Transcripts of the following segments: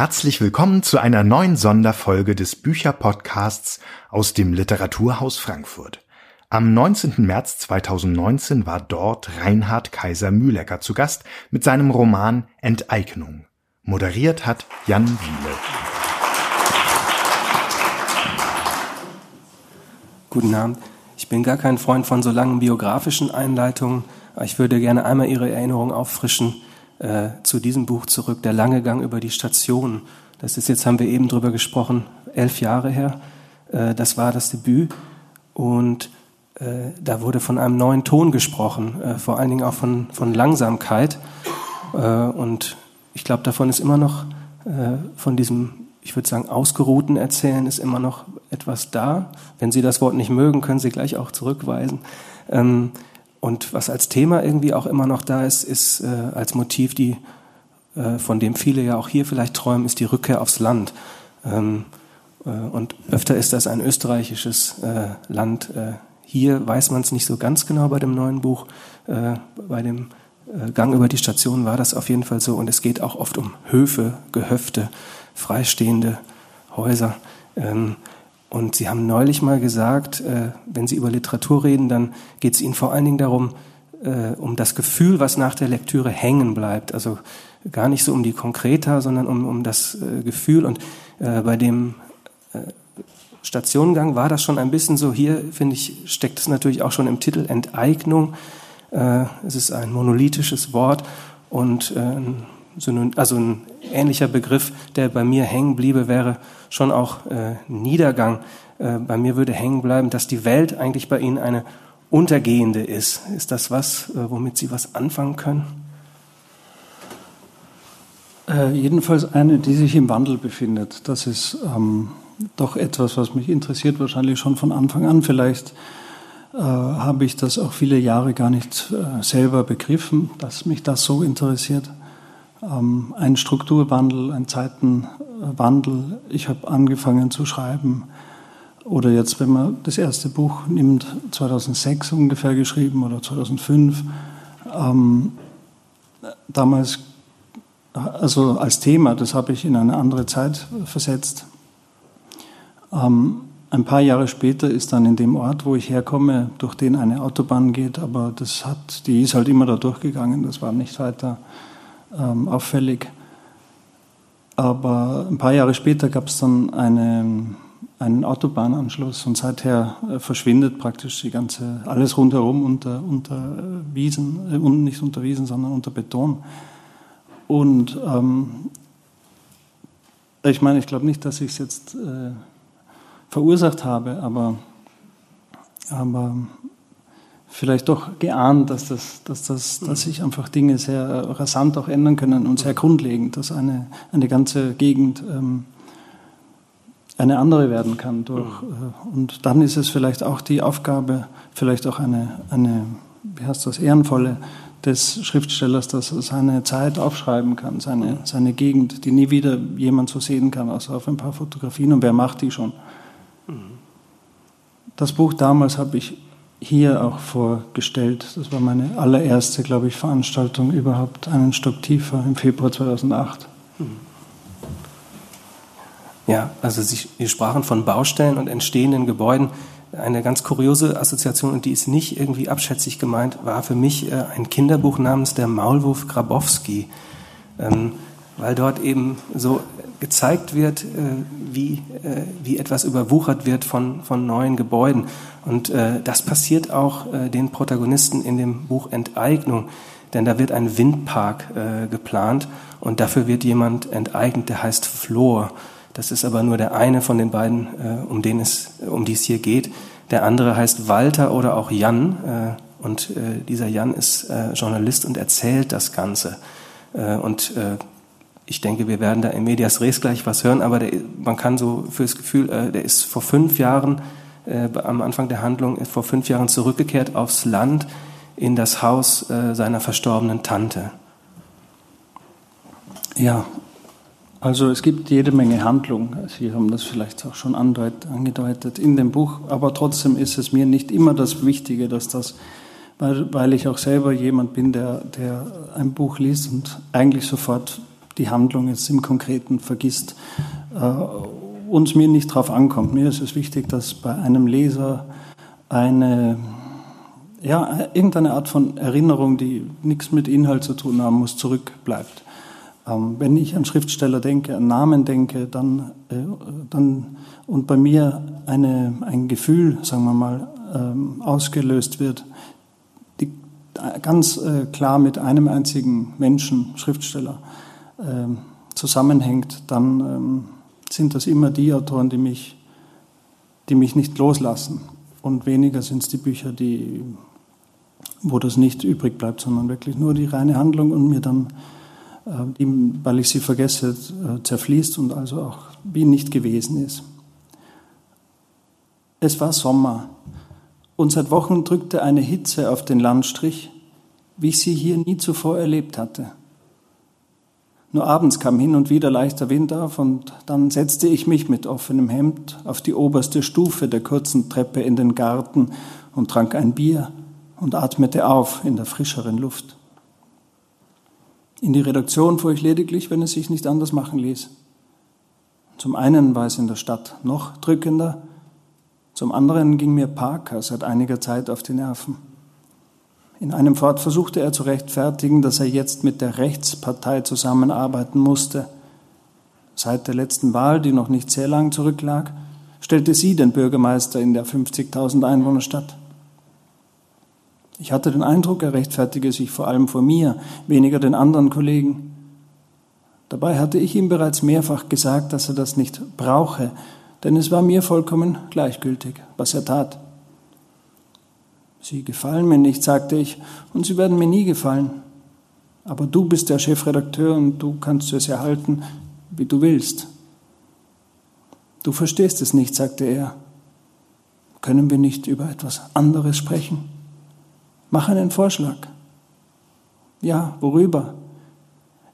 Herzlich willkommen zu einer neuen Sonderfolge des Bücherpodcasts aus dem Literaturhaus Frankfurt. Am 19. März 2019 war dort Reinhard Kaiser Mühlecker zu Gast mit seinem Roman Enteignung. Moderiert hat Jan Wiele. Guten Abend. Ich bin gar kein Freund von so langen biografischen Einleitungen. Ich würde gerne einmal Ihre Erinnerung auffrischen äh, zu diesem Buch zurück, Der lange Gang über die Station. Das ist jetzt, haben wir eben drüber gesprochen, elf Jahre her. Äh, das war das Debüt und äh, da wurde von einem neuen Ton gesprochen, äh, vor allen Dingen auch von, von Langsamkeit. Äh, und ich glaube, davon ist immer noch, äh, von diesem, ich würde sagen, ausgeruhten Erzählen ist immer noch etwas da. Wenn Sie das Wort nicht mögen, können Sie gleich auch zurückweisen. Ähm, und was als Thema irgendwie auch immer noch da ist, ist äh, als Motiv, die, äh, von dem viele ja auch hier vielleicht träumen, ist die Rückkehr aufs Land. Ähm, äh, und öfter ist das ein österreichisches äh, Land. Äh, hier weiß man es nicht so ganz genau bei dem neuen Buch. Äh, bei dem Gang über die Station war das auf jeden Fall so. Und es geht auch oft um Höfe, Gehöfte, freistehende Häuser. Ähm, und Sie haben neulich mal gesagt, äh, wenn Sie über Literatur reden, dann geht es Ihnen vor allen Dingen darum, äh, um das Gefühl, was nach der Lektüre hängen bleibt. Also gar nicht so um die Konkreta, sondern um, um das äh, Gefühl. Und äh, bei dem äh, Stationengang war das schon ein bisschen so. Hier, finde ich, steckt es natürlich auch schon im Titel Enteignung. Äh, es ist ein monolithisches Wort und äh, also ein ähnlicher Begriff, der bei mir hängen bliebe, wäre schon auch äh, Niedergang. Äh, bei mir würde hängen bleiben, dass die Welt eigentlich bei Ihnen eine untergehende ist. Ist das was, äh, womit Sie was anfangen können? Äh, jedenfalls eine, die sich im Wandel befindet. Das ist ähm, doch etwas, was mich interessiert, wahrscheinlich schon von Anfang an. Vielleicht äh, habe ich das auch viele Jahre gar nicht äh, selber begriffen, dass mich das so interessiert ähm, ein Strukturwandel, ein Zeitenwandel. Ich habe angefangen zu schreiben. Oder jetzt, wenn man das erste Buch nimmt, 2006 ungefähr geschrieben oder 2005. Ähm, damals, also als Thema, das habe ich in eine andere Zeit versetzt. Ähm, ein paar Jahre später ist dann in dem Ort, wo ich herkomme, durch den eine Autobahn geht, aber das hat, die ist halt immer da durchgegangen, das war nicht weiter ähm, auffällig. Aber ein paar Jahre später gab es dann eine, einen Autobahnanschluss und seither äh, verschwindet praktisch die ganze, alles rundherum unter, unter Wiesen, äh, nicht unter Wiesen, sondern unter Beton. Und ähm, ich meine, ich glaube nicht, dass ich es jetzt äh, verursacht habe, aber, aber vielleicht doch geahnt, dass, das, dass, das, dass sich einfach Dinge sehr rasant auch ändern können und sehr grundlegend, dass eine, eine ganze Gegend ähm, eine andere werden kann. Durch, äh, und dann ist es vielleicht auch die Aufgabe, vielleicht auch eine, eine wie heißt das, ehrenvolle des Schriftstellers, dass er seine Zeit aufschreiben kann, seine, seine Gegend, die nie wieder jemand so sehen kann, außer auf ein paar Fotografien. Und wer macht die schon? Das Buch damals habe ich hier auch vorgestellt. Das war meine allererste, glaube ich, Veranstaltung überhaupt, einen Stock tiefer im Februar 2008. Ja, also Sie sprachen von Baustellen und entstehenden Gebäuden. Eine ganz kuriose Assoziation, und die ist nicht irgendwie abschätzig gemeint, war für mich äh, ein Kinderbuch namens Der Maulwurf Grabowski. Ähm, weil dort eben so gezeigt wird, äh, wie, äh, wie etwas überwuchert wird von, von neuen Gebäuden. Und äh, das passiert auch den Protagonisten in dem Buch Enteignung, denn da wird ein Windpark geplant und dafür wird jemand enteignet, der heißt Flor. Das ist aber nur der eine von den beiden, um, den es, um die es hier geht. Der andere heißt Walter oder auch Jan und dieser Jan ist Journalist und erzählt das Ganze. Und ich denke, wir werden da in Medias Res gleich was hören, aber der, man kann so fürs Gefühl, äh, der ist vor fünf Jahren äh, am Anfang der Handlung ist vor fünf Jahren zurückgekehrt aufs Land in das Haus äh, seiner verstorbenen Tante. Ja, also es gibt jede Menge Handlung. Sie haben das vielleicht auch schon angedeutet in dem Buch, aber trotzdem ist es mir nicht immer das Wichtige, dass das, weil, weil ich auch selber jemand bin, der, der ein Buch liest und eigentlich sofort die Handlung jetzt im Konkreten vergisst äh, und mir nicht darauf ankommt. Mir ist es wichtig, dass bei einem Leser eine, ja, irgendeine Art von Erinnerung, die nichts mit Inhalt zu tun haben muss, zurückbleibt. Ähm, wenn ich an Schriftsteller denke, an Namen denke, dann, äh, dann und bei mir eine, ein Gefühl, sagen wir mal, ähm, ausgelöst wird, die ganz äh, klar mit einem einzigen Menschen, Schriftsteller, zusammenhängt, dann sind das immer die Autoren, die mich, die mich nicht loslassen. Und weniger sind es die Bücher, die, wo das nicht übrig bleibt, sondern wirklich nur die reine Handlung und mir dann äh, weil ich sie vergesse, äh, zerfließt und also auch wie nicht gewesen ist. Es war Sommer und seit Wochen drückte eine Hitze auf den Landstrich, wie ich sie hier nie zuvor erlebt hatte. Nur abends kam hin und wieder leichter Wind auf und dann setzte ich mich mit offenem Hemd auf die oberste Stufe der kurzen Treppe in den Garten und trank ein Bier und atmete auf in der frischeren Luft. In die Redaktion fuhr ich lediglich, wenn es sich nicht anders machen ließ. Zum einen war es in der Stadt noch drückender, zum anderen ging mir Parker seit einiger Zeit auf die Nerven. In einem Fort versuchte er zu rechtfertigen, dass er jetzt mit der Rechtspartei zusammenarbeiten musste. Seit der letzten Wahl, die noch nicht sehr lang zurücklag, stellte sie den Bürgermeister in der 50.000 Einwohnerstadt. Ich hatte den Eindruck, er rechtfertige sich vor allem vor mir, weniger den anderen Kollegen. Dabei hatte ich ihm bereits mehrfach gesagt, dass er das nicht brauche, denn es war mir vollkommen gleichgültig, was er tat. Sie gefallen mir nicht, sagte ich, und sie werden mir nie gefallen. Aber du bist der Chefredakteur und du kannst es erhalten, wie du willst. Du verstehst es nicht, sagte er. Können wir nicht über etwas anderes sprechen? Mach einen Vorschlag. Ja, worüber?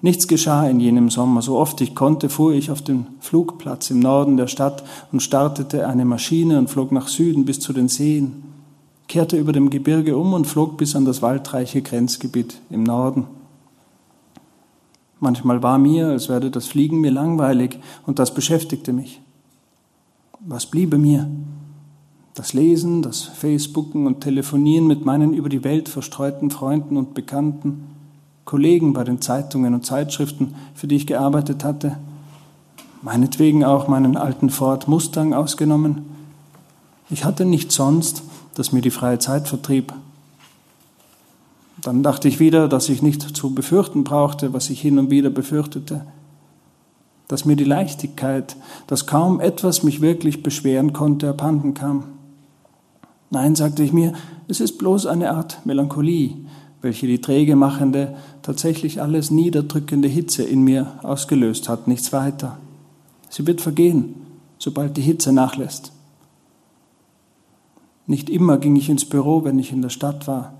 Nichts geschah in jenem Sommer. So oft ich konnte, fuhr ich auf den Flugplatz im Norden der Stadt und startete eine Maschine und flog nach Süden bis zu den Seen, kehrte über dem Gebirge um und flog bis an das waldreiche Grenzgebiet im Norden. Manchmal war mir, als werde das Fliegen mir langweilig, und das beschäftigte mich. Was bliebe mir? Das Lesen, das Facebooken und Telefonieren mit meinen über die Welt verstreuten Freunden und Bekannten, Kollegen bei den Zeitungen und Zeitschriften, für die ich gearbeitet hatte, meinetwegen auch meinen alten Ford Mustang ausgenommen. Ich hatte nichts sonst, das mir die freie Zeit vertrieb. Dann dachte ich wieder, dass ich nicht zu befürchten brauchte, was ich hin und wieder befürchtete, dass mir die Leichtigkeit, dass kaum etwas mich wirklich beschweren konnte, abhanden kam. Nein, sagte ich mir, es ist bloß eine Art Melancholie, welche die träge machende, tatsächlich alles niederdrückende Hitze in mir ausgelöst hat, nichts weiter. Sie wird vergehen, sobald die Hitze nachlässt. Nicht immer ging ich ins Büro, wenn ich in der Stadt war.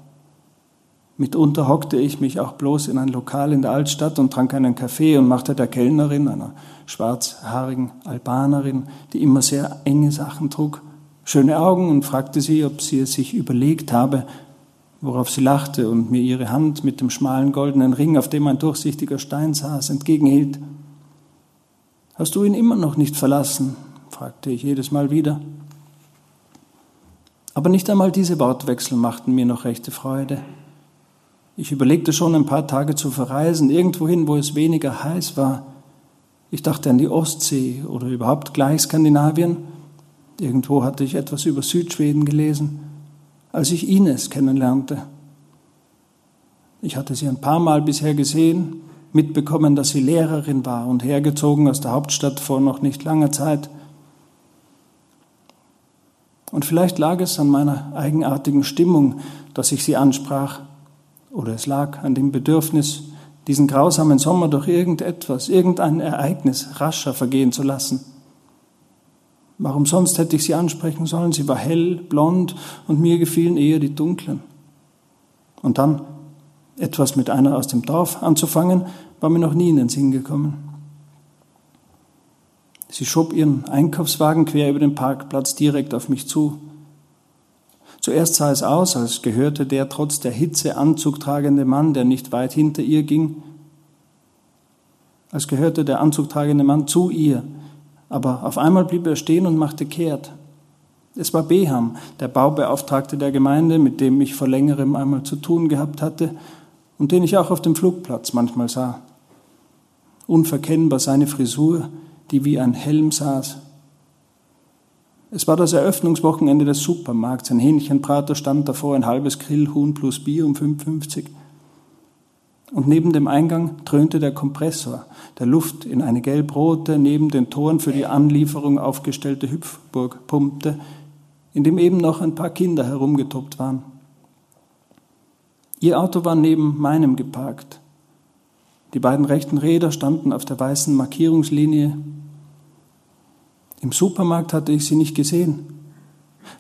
Mitunter hockte ich mich auch bloß in ein Lokal in der Altstadt und trank einen Kaffee und machte der Kellnerin, einer schwarzhaarigen Albanerin, die immer sehr enge Sachen trug, schöne Augen und fragte sie, ob sie es sich überlegt habe, worauf sie lachte und mir ihre Hand mit dem schmalen goldenen Ring, auf dem ein durchsichtiger Stein saß, entgegenhielt. Hast du ihn immer noch nicht verlassen? fragte ich jedes Mal wieder. Aber nicht einmal diese Wortwechsel machten mir noch rechte Freude. Ich überlegte schon ein paar Tage zu verreisen, irgendwohin, wo es weniger heiß war. Ich dachte an die Ostsee oder überhaupt gleich Skandinavien Irgendwo hatte ich etwas über Südschweden gelesen, als ich Ines kennenlernte. Ich hatte sie ein paar Mal bisher gesehen, mitbekommen, dass sie Lehrerin war und hergezogen aus der Hauptstadt vor noch nicht langer Zeit. Und vielleicht lag es an meiner eigenartigen Stimmung, dass ich sie ansprach, oder es lag an dem Bedürfnis, diesen grausamen Sommer durch irgendetwas, irgendein Ereignis rascher vergehen zu lassen. Warum sonst hätte ich sie ansprechen sollen? Sie war hell, blond und mir gefielen eher die dunklen. Und dann etwas mit einer aus dem Dorf anzufangen, war mir noch nie in den Sinn gekommen. Sie schob ihren Einkaufswagen quer über den Parkplatz direkt auf mich zu. Zuerst sah es aus, als gehörte der trotz der Hitze Anzug tragende Mann, der nicht weit hinter ihr ging. als gehörte der anzugtragende Mann zu ihr. Aber auf einmal blieb er stehen und machte kehrt. Es war Beham, der Baubeauftragte der Gemeinde, mit dem ich vor längerem einmal zu tun gehabt hatte und den ich auch auf dem Flugplatz manchmal sah. Unverkennbar seine Frisur, die wie ein Helm saß. Es war das Eröffnungswochenende des Supermarkts. Ein Hähnchenbrater stand davor, ein halbes Grillhuhn plus Bier um 5,50. Und neben dem Eingang dröhnte der Kompressor, der Luft in eine gelbrote, neben den Toren für die Anlieferung aufgestellte Hüpfburg pumpte, in dem eben noch ein paar Kinder herumgetoppt waren. Ihr Auto war neben meinem geparkt. Die beiden rechten Räder standen auf der weißen Markierungslinie. Im Supermarkt hatte ich sie nicht gesehen,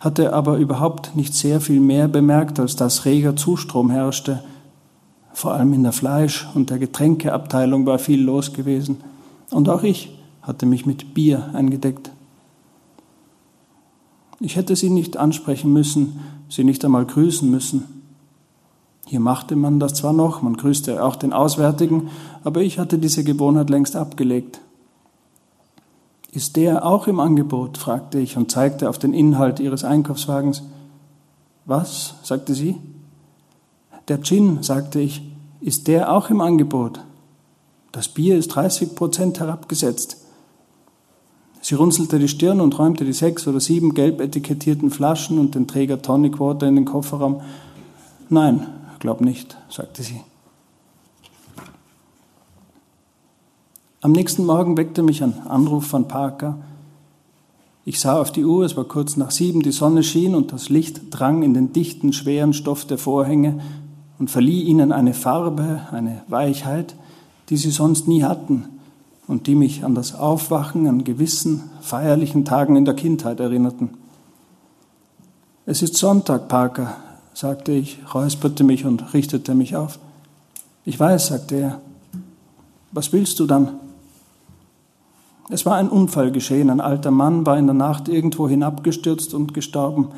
hatte aber überhaupt nicht sehr viel mehr bemerkt, als dass reger Zustrom herrschte. Vor allem in der Fleisch- und der Getränkeabteilung war viel los gewesen. Und auch ich hatte mich mit Bier eingedeckt. Ich hätte sie nicht ansprechen müssen, sie nicht einmal grüßen müssen. Hier machte man das zwar noch, man grüßte auch den Auswärtigen, aber ich hatte diese Gewohnheit längst abgelegt. Ist der auch im Angebot? fragte ich und zeigte auf den Inhalt ihres Einkaufswagens. Was? sagte sie. Der Gin, sagte ich, ist der auch im Angebot? Das Bier ist 30 Prozent herabgesetzt. Sie runzelte die Stirn und räumte die sechs oder sieben gelb etikettierten Flaschen und den Träger Tonic Water in den Kofferraum. Nein, glaub nicht, sagte sie. Am nächsten Morgen weckte mich ein Anruf von Parker. Ich sah auf die Uhr, es war kurz nach sieben, die Sonne schien und das Licht drang in den dichten, schweren Stoff der Vorhänge und verlieh ihnen eine Farbe, eine Weichheit, die sie sonst nie hatten, und die mich an das Aufwachen an gewissen feierlichen Tagen in der Kindheit erinnerten. Es ist Sonntag, Parker, sagte ich, räusperte mich und richtete mich auf. Ich weiß, sagte er. Was willst du dann? Es war ein Unfall geschehen. Ein alter Mann war in der Nacht irgendwo hinabgestürzt und gestorben.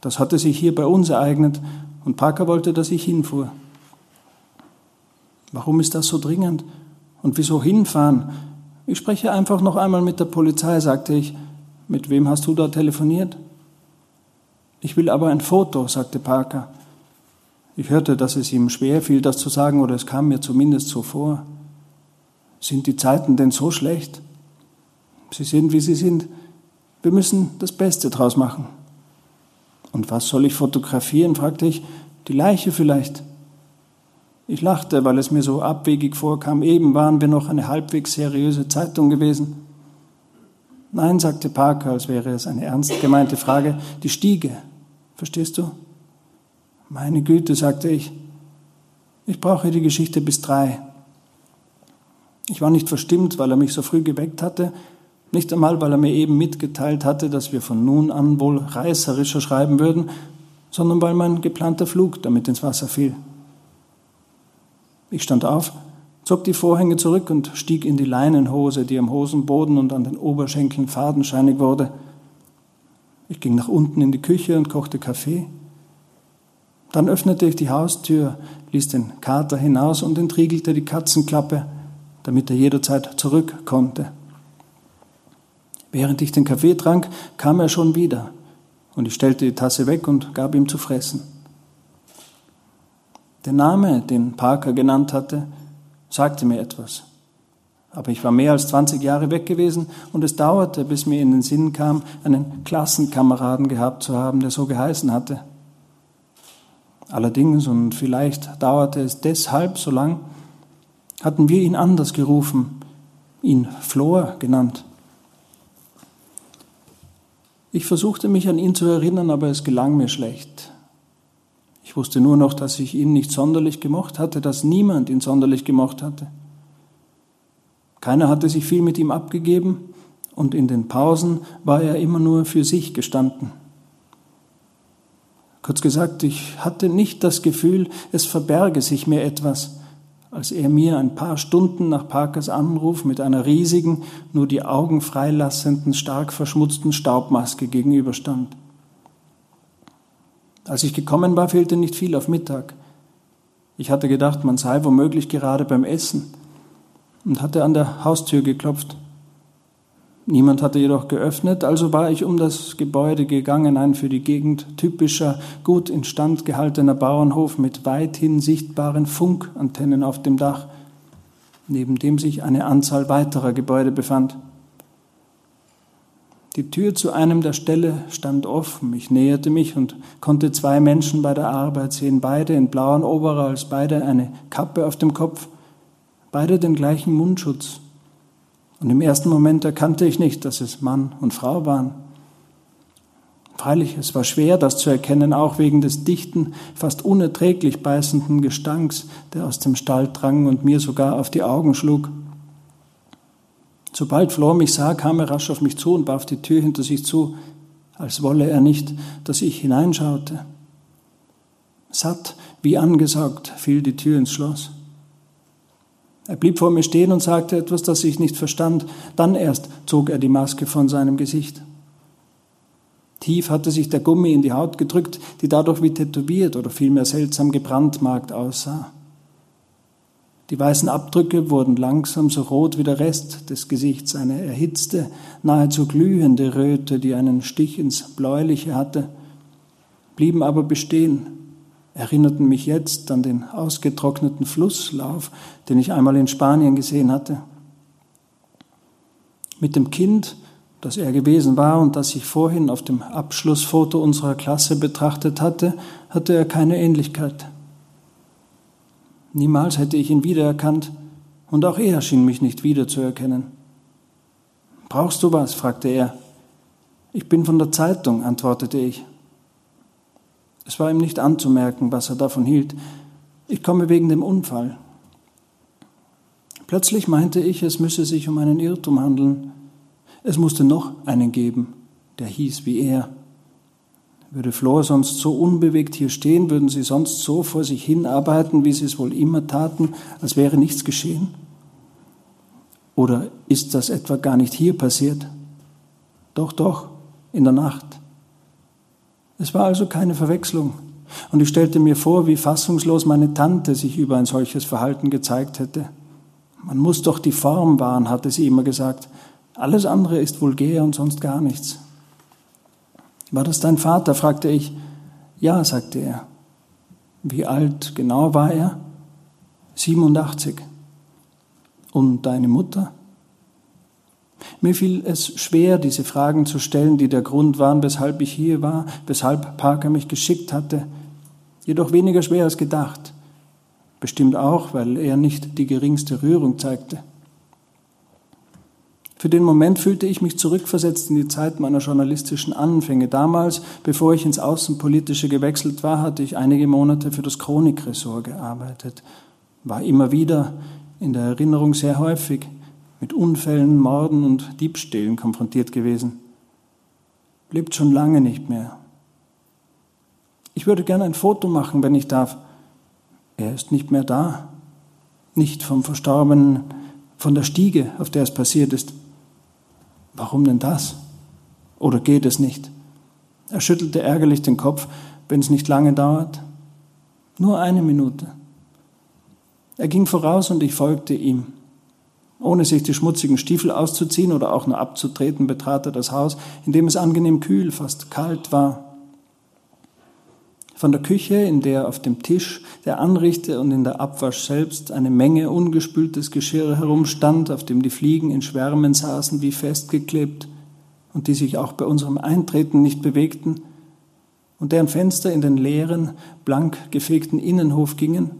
Das hatte sich hier bei uns ereignet und Parker wollte, dass ich hinfuhr. Warum ist das so dringend? Und wieso hinfahren? Ich spreche einfach noch einmal mit der Polizei, sagte ich. Mit wem hast du da telefoniert? Ich will aber ein Foto, sagte Parker. Ich hörte, dass es ihm schwer fiel, das zu sagen, oder es kam mir zumindest so vor. Sind die Zeiten denn so schlecht? Sie sind, wie sie sind. Wir müssen das Beste draus machen. Und was soll ich fotografieren? fragte ich. Die Leiche vielleicht. Ich lachte, weil es mir so abwegig vorkam. Eben waren wir noch eine halbwegs seriöse Zeitung gewesen. Nein, sagte Parker, als wäre es eine ernst gemeinte Frage, die Stiege. Verstehst du? Meine Güte, sagte ich. Ich brauche die Geschichte bis drei. Ich war nicht verstimmt, weil er mich so früh geweckt hatte, nicht einmal, weil er mir eben mitgeteilt hatte, dass wir von nun an wohl reißerischer schreiben würden, sondern weil mein geplanter Flug damit ins Wasser fiel. Ich stand auf, zog die Vorhänge zurück und stieg in die Leinenhose, die am Hosenboden und an den Oberschenkeln fadenscheinig wurde. Ich ging nach unten in die Küche und kochte Kaffee. Dann öffnete ich die Haustür, ließ den Kater hinaus und entriegelte die Katzenklappe, damit er jederzeit zurück konnte. Während ich den Kaffee trank, kam er schon wieder, und ich stellte die Tasse weg und gab ihm zu fressen. Der Name, den Parker genannt hatte, sagte mir etwas. Aber ich war mehr als 20 Jahre weg gewesen und es dauerte, bis mir in den Sinn kam, einen Klassenkameraden gehabt zu haben, der so geheißen hatte. Allerdings, und vielleicht dauerte es deshalb so lang, hatten wir ihn anders gerufen, ihn Flor genannt. Ich versuchte mich an ihn zu erinnern, aber es gelang mir schlecht. Ich wusste nur noch, dass ich ihn nicht sonderlich gemocht hatte, dass niemand ihn sonderlich gemocht hatte. Keiner hatte sich viel mit ihm abgegeben und in den Pausen war er immer nur für sich gestanden. Kurz gesagt, ich hatte nicht das Gefühl, es verberge sich mir etwas, als er mir ein paar Stunden nach Parkers Anruf mit einer riesigen, nur die Augen freilassenden, stark verschmutzten Staubmaske gegenüberstand. Als ich gekommen war, fehlte nicht viel auf Mittag. Ich hatte gedacht, man sei womöglich gerade beim Essen. Und hatte an der Haustür geklopft. Niemand hatte jedoch geöffnet, also war ich um das Gebäude gegangen, ein für die Gegend typischer, gut instand gehaltener Bauernhof mit weithin sichtbaren Funkantennen auf dem Dach, neben dem sich eine Anzahl weiterer Gebäude befand. Die Tür zu einem der Ställe stand offen. Ich näherte mich und konnte zwei Menschen bei der Arbeit sehen, beide in blauen Overalls, beide eine Kappe auf dem Kopf, beide den gleichen Mundschutz. Und im ersten Moment erkannte ich nicht, dass es Mann und Frau waren. Freilich, es war schwer, das zu erkennen, auch wegen des dichten, fast unerträglich beißenden Gestanks, der aus dem Stall drang und mir sogar auf die Augen schlug. Sobald Flor mich sah, kam er rasch auf mich zu und warf die Tür hinter sich zu, als wolle er nicht, dass ich hineinschaute. Satt, wie angesaugt, fiel die Tür ins Schloss. Er blieb vor mir stehen und sagte etwas, das ich nicht verstand. Dann erst zog er die Maske von seinem Gesicht. Tief hatte sich der Gummi in die Haut gedrückt, die dadurch wie tätowiert oder vielmehr seltsam gebrandmarkt aussah. Die weißen Abdrücke wurden langsam so rot wie der Rest des Gesichts, eine erhitzte, nahezu glühende Röte, die einen Stich ins Bläuliche hatte, blieben aber bestehen, erinnerten mich jetzt an den ausgetrockneten Flusslauf, den ich einmal in Spanien gesehen hatte. Mit dem Kind, das er gewesen war und das ich vorhin auf dem Abschlussfoto unserer Klasse betrachtet hatte, hatte er keine Ähnlichkeit. Niemals hätte ich ihn wiedererkannt, und auch er schien mich nicht wiederzuerkennen. Brauchst du was? fragte er. Ich bin von der Zeitung, antwortete ich. Es war ihm nicht anzumerken, was er davon hielt. Ich komme wegen dem Unfall. Plötzlich meinte ich, es müsse sich um einen Irrtum handeln. Es musste noch einen geben, der hieß wie er. Würde Flor sonst so unbewegt hier stehen, würden sie sonst so vor sich hinarbeiten, wie sie es wohl immer taten, als wäre nichts geschehen? Oder ist das etwa gar nicht hier passiert? Doch, doch, in der Nacht. Es war also keine Verwechslung. Und ich stellte mir vor, wie fassungslos meine Tante sich über ein solches Verhalten gezeigt hätte. Man muss doch die Form wahren, hatte sie immer gesagt. Alles andere ist vulgär und sonst gar nichts. War das dein Vater? fragte ich. Ja, sagte er. Wie alt genau war er? 87. Und deine Mutter? Mir fiel es schwer, diese Fragen zu stellen, die der Grund waren, weshalb ich hier war, weshalb Parker mich geschickt hatte. Jedoch weniger schwer als gedacht. Bestimmt auch, weil er nicht die geringste Rührung zeigte. Für den Moment fühlte ich mich zurückversetzt in die Zeit meiner journalistischen Anfänge. Damals, bevor ich ins Außenpolitische gewechselt war, hatte ich einige Monate für das Chronikressort gearbeitet, war immer wieder in der Erinnerung sehr häufig mit Unfällen, Morden und Diebstählen konfrontiert gewesen. Lebt schon lange nicht mehr. Ich würde gerne ein Foto machen, wenn ich darf. Er ist nicht mehr da. Nicht vom Verstorbenen, von der Stiege, auf der es passiert ist. Warum denn das? Oder geht es nicht? Er schüttelte ärgerlich den Kopf, wenn es nicht lange dauert. Nur eine Minute. Er ging voraus und ich folgte ihm. Ohne sich die schmutzigen Stiefel auszuziehen oder auch nur abzutreten, betrat er das Haus, in dem es angenehm kühl, fast kalt war. Von der Küche, in der auf dem Tisch, der Anrichte und in der Abwasch selbst eine Menge ungespültes Geschirr herumstand, auf dem die Fliegen in Schwärmen saßen wie festgeklebt und die sich auch bei unserem Eintreten nicht bewegten, und deren Fenster in den leeren, blank gefegten Innenhof gingen,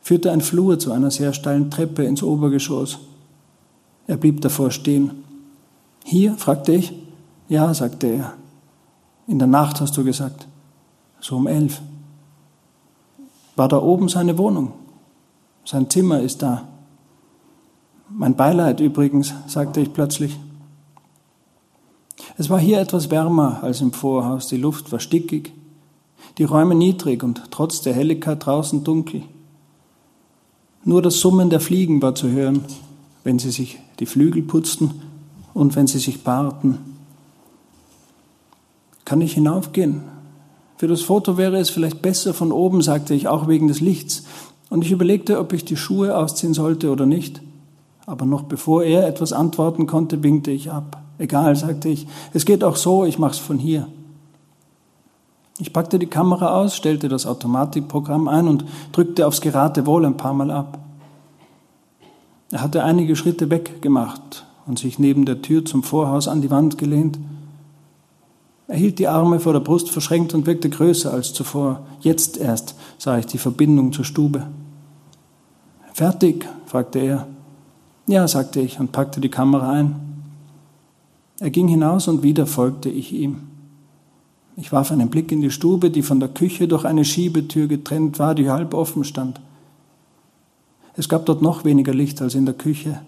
führte ein Flur zu einer sehr steilen Treppe ins Obergeschoss. Er blieb davor stehen. Hier? fragte ich. Ja, sagte er. In der Nacht hast du gesagt so um elf. War da oben seine Wohnung. Sein Zimmer ist da. Mein Beileid übrigens, sagte ich plötzlich. Es war hier etwas wärmer als im Vorhaus, die Luft war stickig, die Räume niedrig und trotz der Helligkeit draußen dunkel. Nur das Summen der Fliegen war zu hören, wenn sie sich die Flügel putzten und wenn sie sich paarten. Kann ich hinaufgehen? Für das Foto wäre es vielleicht besser von oben, sagte ich, auch wegen des Lichts. Und ich überlegte, ob ich die Schuhe ausziehen sollte oder nicht. Aber noch bevor er etwas antworten konnte, winkte ich ab. Egal, sagte ich, es geht auch so, ich mach's von hier. Ich packte die Kamera aus, stellte das Automatikprogramm ein und drückte aufs Geratewohl ein paar Mal ab. Er hatte einige Schritte weg gemacht und sich neben der Tür zum Vorhaus an die Wand gelehnt. Er hielt die Arme vor der Brust verschränkt und wirkte größer als zuvor. Jetzt erst sah ich die Verbindung zur Stube. Fertig? fragte er. Ja, sagte ich und packte die Kamera ein. Er ging hinaus und wieder folgte ich ihm. Ich warf einen Blick in die Stube, die von der Küche durch eine Schiebetür getrennt war, die halb offen stand. Es gab dort noch weniger Licht als in der Küche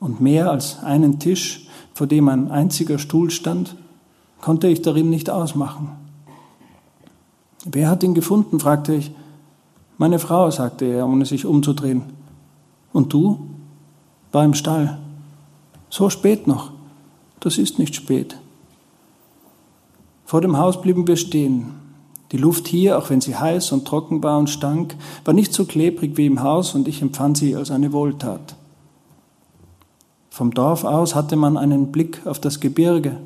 und mehr als einen Tisch, vor dem ein einziger Stuhl stand, konnte ich darin nicht ausmachen. Wer hat ihn gefunden? fragte ich. Meine Frau, sagte er, ohne sich umzudrehen. Und du? War im Stall. So spät noch. Das ist nicht spät. Vor dem Haus blieben wir stehen. Die Luft hier, auch wenn sie heiß und trocken war und stank, war nicht so klebrig wie im Haus und ich empfand sie als eine Wohltat. Vom Dorf aus hatte man einen Blick auf das Gebirge.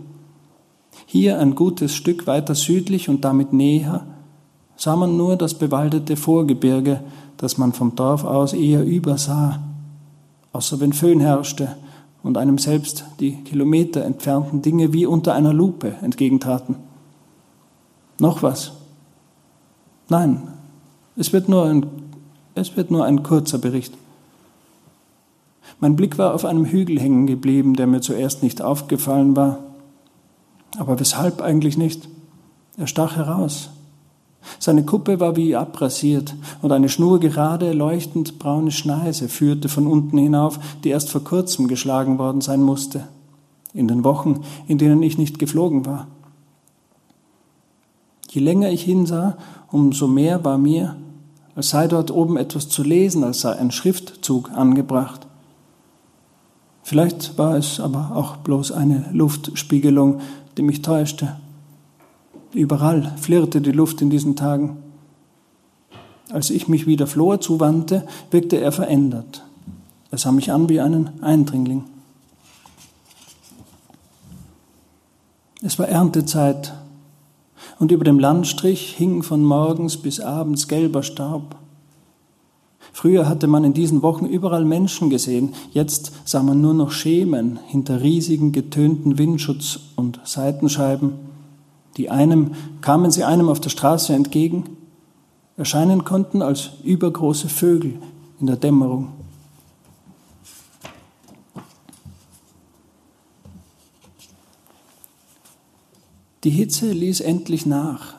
Hier ein gutes Stück weiter südlich und damit näher sah man nur das bewaldete Vorgebirge, das man vom Dorf aus eher übersah, außer wenn Föhn herrschte und einem selbst die Kilometer entfernten Dinge wie unter einer Lupe entgegentraten. Noch was? Nein, es wird nur ein, es wird nur ein kurzer Bericht. Mein Blick war auf einem Hügel hängen geblieben, der mir zuerst nicht aufgefallen war. Aber weshalb eigentlich nicht? Er stach heraus. Seine Kuppe war wie abrasiert und eine schnurgerade, leuchtend braune Schneise führte von unten hinauf, die erst vor kurzem geschlagen worden sein musste, in den Wochen, in denen ich nicht geflogen war. Je länger ich hinsah, umso mehr war mir, als sei dort oben etwas zu lesen, als sei ein Schriftzug angebracht. Vielleicht war es aber auch bloß eine Luftspiegelung, die mich täuschte. Überall flirrte die Luft in diesen Tagen. Als ich mich wieder Flor zuwandte, wirkte er verändert. Er sah mich an wie einen Eindringling. Es war Erntezeit und über dem Landstrich hing von morgens bis abends gelber Staub. Früher hatte man in diesen Wochen überall Menschen gesehen, jetzt sah man nur noch Schemen hinter riesigen getönten Windschutz- und Seitenscheiben. Die einem kamen sie einem auf der Straße entgegen, erscheinen konnten als übergroße Vögel in der Dämmerung. Die Hitze ließ endlich nach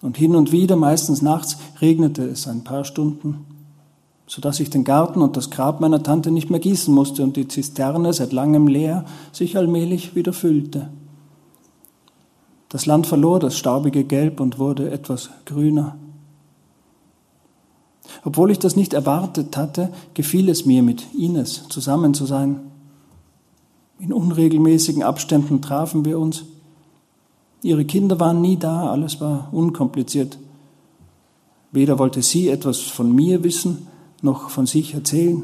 und hin und wieder, meistens nachts, regnete es ein paar Stunden, sodass ich den Garten und das Grab meiner Tante nicht mehr gießen musste und die Zisterne, seit langem leer, sich allmählich wieder füllte. Das Land verlor das staubige Gelb und wurde etwas grüner. Obwohl ich das nicht erwartet hatte, gefiel es mir, mit Ines zusammen zu sein. In unregelmäßigen Abständen trafen wir uns, Ihre Kinder waren nie da, alles war unkompliziert. Weder wollte sie etwas von mir wissen, noch von sich erzählen.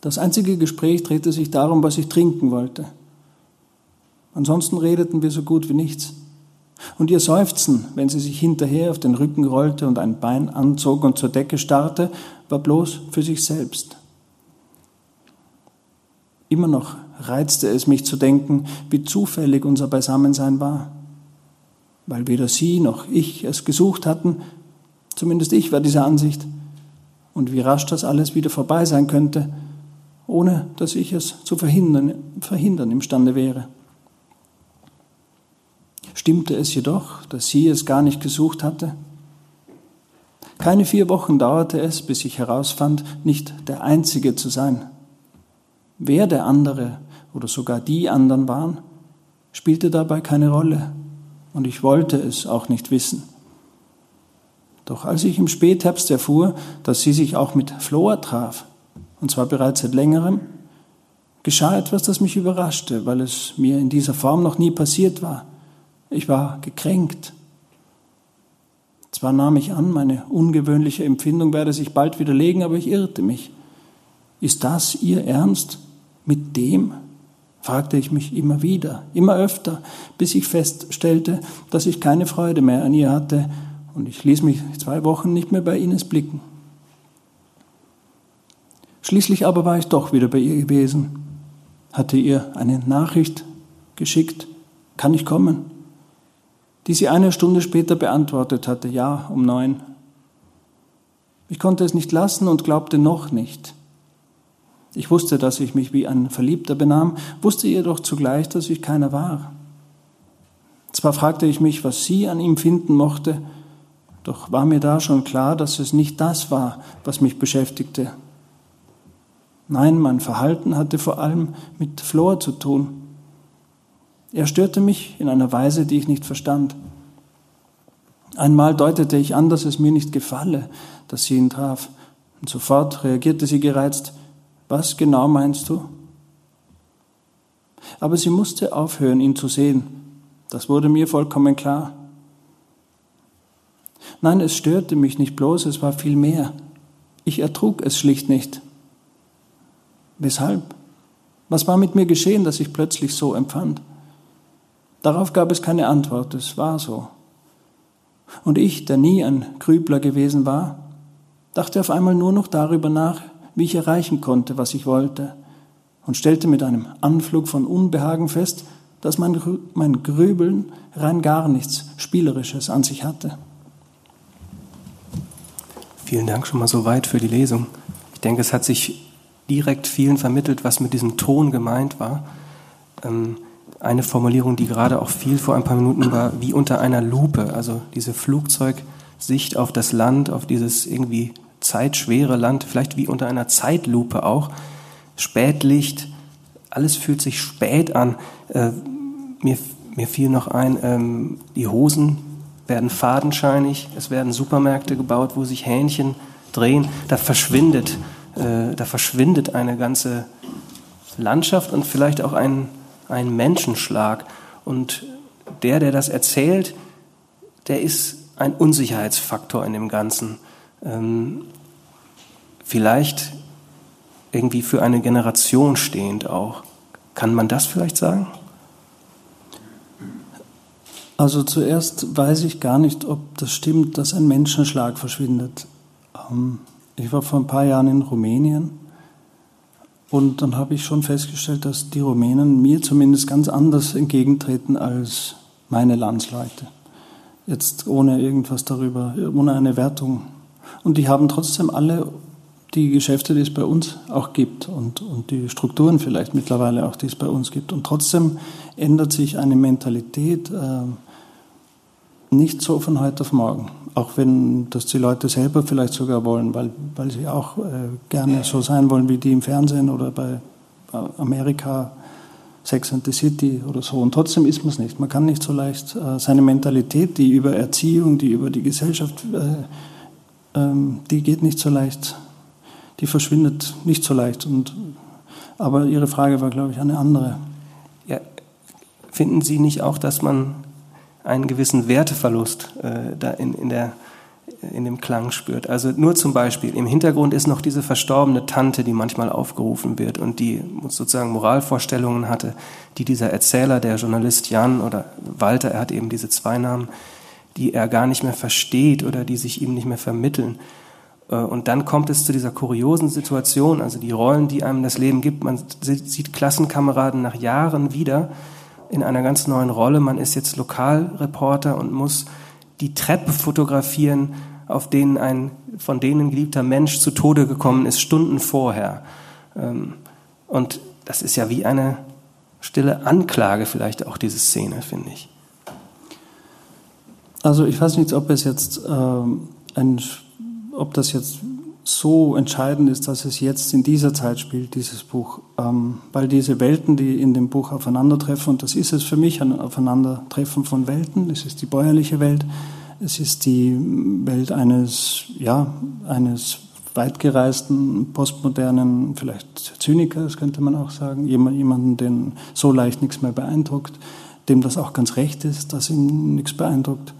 Das einzige Gespräch drehte sich darum, was ich trinken wollte. Ansonsten redeten wir so gut wie nichts. Und ihr Seufzen, wenn sie sich hinterher auf den Rücken rollte und ein Bein anzog und zur Decke starrte, war bloß für sich selbst. Immer noch reizte es mich zu denken, wie zufällig unser Beisammensein war. Weil weder sie noch ich es gesucht hatten, zumindest ich war dieser Ansicht, und wie rasch das alles wieder vorbei sein könnte, ohne dass ich es zu verhindern, verhindern imstande wäre. Stimmte es jedoch, dass sie es gar nicht gesucht hatte? Keine vier Wochen dauerte es, bis ich herausfand, nicht der Einzige zu sein. Wer der andere oder sogar die anderen waren, spielte dabei keine Rolle und ich wollte es auch nicht wissen. Doch als ich im Spätherbst erfuhr, dass sie sich auch mit Flor traf, und zwar bereits seit längerem, geschah etwas, das mich überraschte, weil es mir in dieser Form noch nie passiert war. Ich war gekränkt. Zwar nahm ich an, meine ungewöhnliche Empfindung werde sich bald widerlegen, aber ich irrte mich. Ist das Ihr Ernst? Mit dem? Fragte ich mich immer wieder, immer öfter, bis ich feststellte, dass ich keine Freude mehr an ihr hatte und ich ließ mich zwei Wochen nicht mehr bei Ines blicken. Schließlich aber war ich doch wieder bei ihr gewesen, hatte ihr eine Nachricht geschickt, kann ich kommen? Die sie eine Stunde später beantwortet hatte, ja, um neun. Ich konnte es nicht lassen und glaubte noch nicht. Ich wusste, dass ich mich wie ein Verliebter benahm, wusste jedoch zugleich, dass ich keiner war. Zwar fragte ich mich, was sie an ihm finden mochte, doch war mir da schon klar, dass es nicht das war, was mich beschäftigte. Nein, mein Verhalten hatte vor allem mit Flor zu tun. Er störte mich in einer Weise, die ich nicht verstand. Einmal deutete ich an, dass es mir nicht gefalle, dass sie ihn traf, und sofort reagierte sie gereizt, was genau meinst du? Aber sie musste aufhören, ihn zu sehen. Das wurde mir vollkommen klar. Nein, es störte mich nicht bloß, es war viel mehr. Ich ertrug es schlicht nicht. Weshalb? Was war mit mir geschehen, dass ich plötzlich so empfand? Darauf gab es keine Antwort, es war so. Und ich, der nie ein Grübler gewesen war, dachte auf einmal nur noch darüber nach, wie ich erreichen konnte, was ich wollte, und stellte mit einem Anflug von Unbehagen fest, dass mein, mein Grübeln rein gar nichts Spielerisches an sich hatte. Vielen Dank schon mal so weit für die Lesung. Ich denke, es hat sich direkt vielen vermittelt, was mit diesem Ton gemeint war. Ähm, eine Formulierung, die gerade auch viel vor ein paar Minuten war, wie unter einer Lupe, also diese Flugzeugsicht auf das Land, auf dieses irgendwie zeitschwere Land, vielleicht wie unter einer Zeitlupe auch. Spätlicht, alles fühlt sich spät an. Äh, mir, mir fiel noch ein, ähm, die Hosen werden fadenscheinig, es werden Supermärkte gebaut, wo sich Hähnchen drehen. Da verschwindet, äh, da verschwindet eine ganze Landschaft und vielleicht auch ein, ein Menschenschlag. Und der, der das erzählt, der ist ein Unsicherheitsfaktor in dem Ganzen ähm, vielleicht irgendwie für eine Generation stehend auch. Kann man das vielleicht sagen? Also zuerst weiß ich gar nicht, ob das stimmt, dass ein Menschenschlag verschwindet. Ähm, ich war vor ein paar Jahren in Rumänien und dann habe ich schon festgestellt, dass die Rumänen mir zumindest ganz anders entgegentreten als meine Landsleute. Jetzt ohne irgendwas darüber, ohne eine Wertung und die haben trotzdem alle die Geschäfte, die es bei uns auch gibt und, und die Strukturen vielleicht mittlerweile auch, die es bei uns gibt. Und trotzdem ändert sich eine Mentalität äh, nicht so von heute auf morgen. Auch wenn das die Leute selber vielleicht sogar wollen, weil, weil sie auch äh, gerne so sein wollen wie die im Fernsehen oder bei Amerika, Sex and the City oder so. Und trotzdem ist man es nicht. Man kann nicht so leicht äh, seine Mentalität, die über Erziehung, die über die Gesellschaft äh, ähm, die geht nicht so leicht, die verschwindet nicht so leicht. Und, aber Ihre Frage war, glaube ich, eine andere. Ja, finden Sie nicht auch, dass man einen gewissen Werteverlust äh, da in, in, der, in dem Klang spürt? Also nur zum Beispiel, im Hintergrund ist noch diese verstorbene Tante, die manchmal aufgerufen wird und die sozusagen Moralvorstellungen hatte, die dieser Erzähler, der Journalist Jan oder Walter, er hat eben diese zwei Namen, die er gar nicht mehr versteht oder die sich ihm nicht mehr vermitteln. Äh, und dann kommt es zu dieser kuriosen Situation, also die Rollen, die einem das Leben gibt. Man sieht Klassenkameraden nach Jahren wieder in einer ganz neuen Rolle. Man ist jetzt Lokalreporter und muss die Treppe fotografieren, auf denen ein von denen geliebter Mensch zu Tode gekommen ist, Stunden vorher. Ähm, und das ist ja wie eine stille Anklage vielleicht auch diese Szene, finde ich. Also ich weiß nicht, ob es jetzt ähm, ein, ob das jetzt so entscheidend ist, dass es jetzt in dieser Zeit spielt, dieses Buch, ähm, weil diese Welten, die in dem Buch aufeinandertreffen, und das ist es für mich, ein Aufeinandertreffen von Welten, es ist die bäuerliche Welt, es ist die Welt eines, ja, eines weitgereisten, postmodernen, vielleicht Zynikers, könnte man auch sagen, jemanden, den so leicht nichts mehr beeindruckt dem das auch ganz recht ist, dass ihn nichts beeindruckt,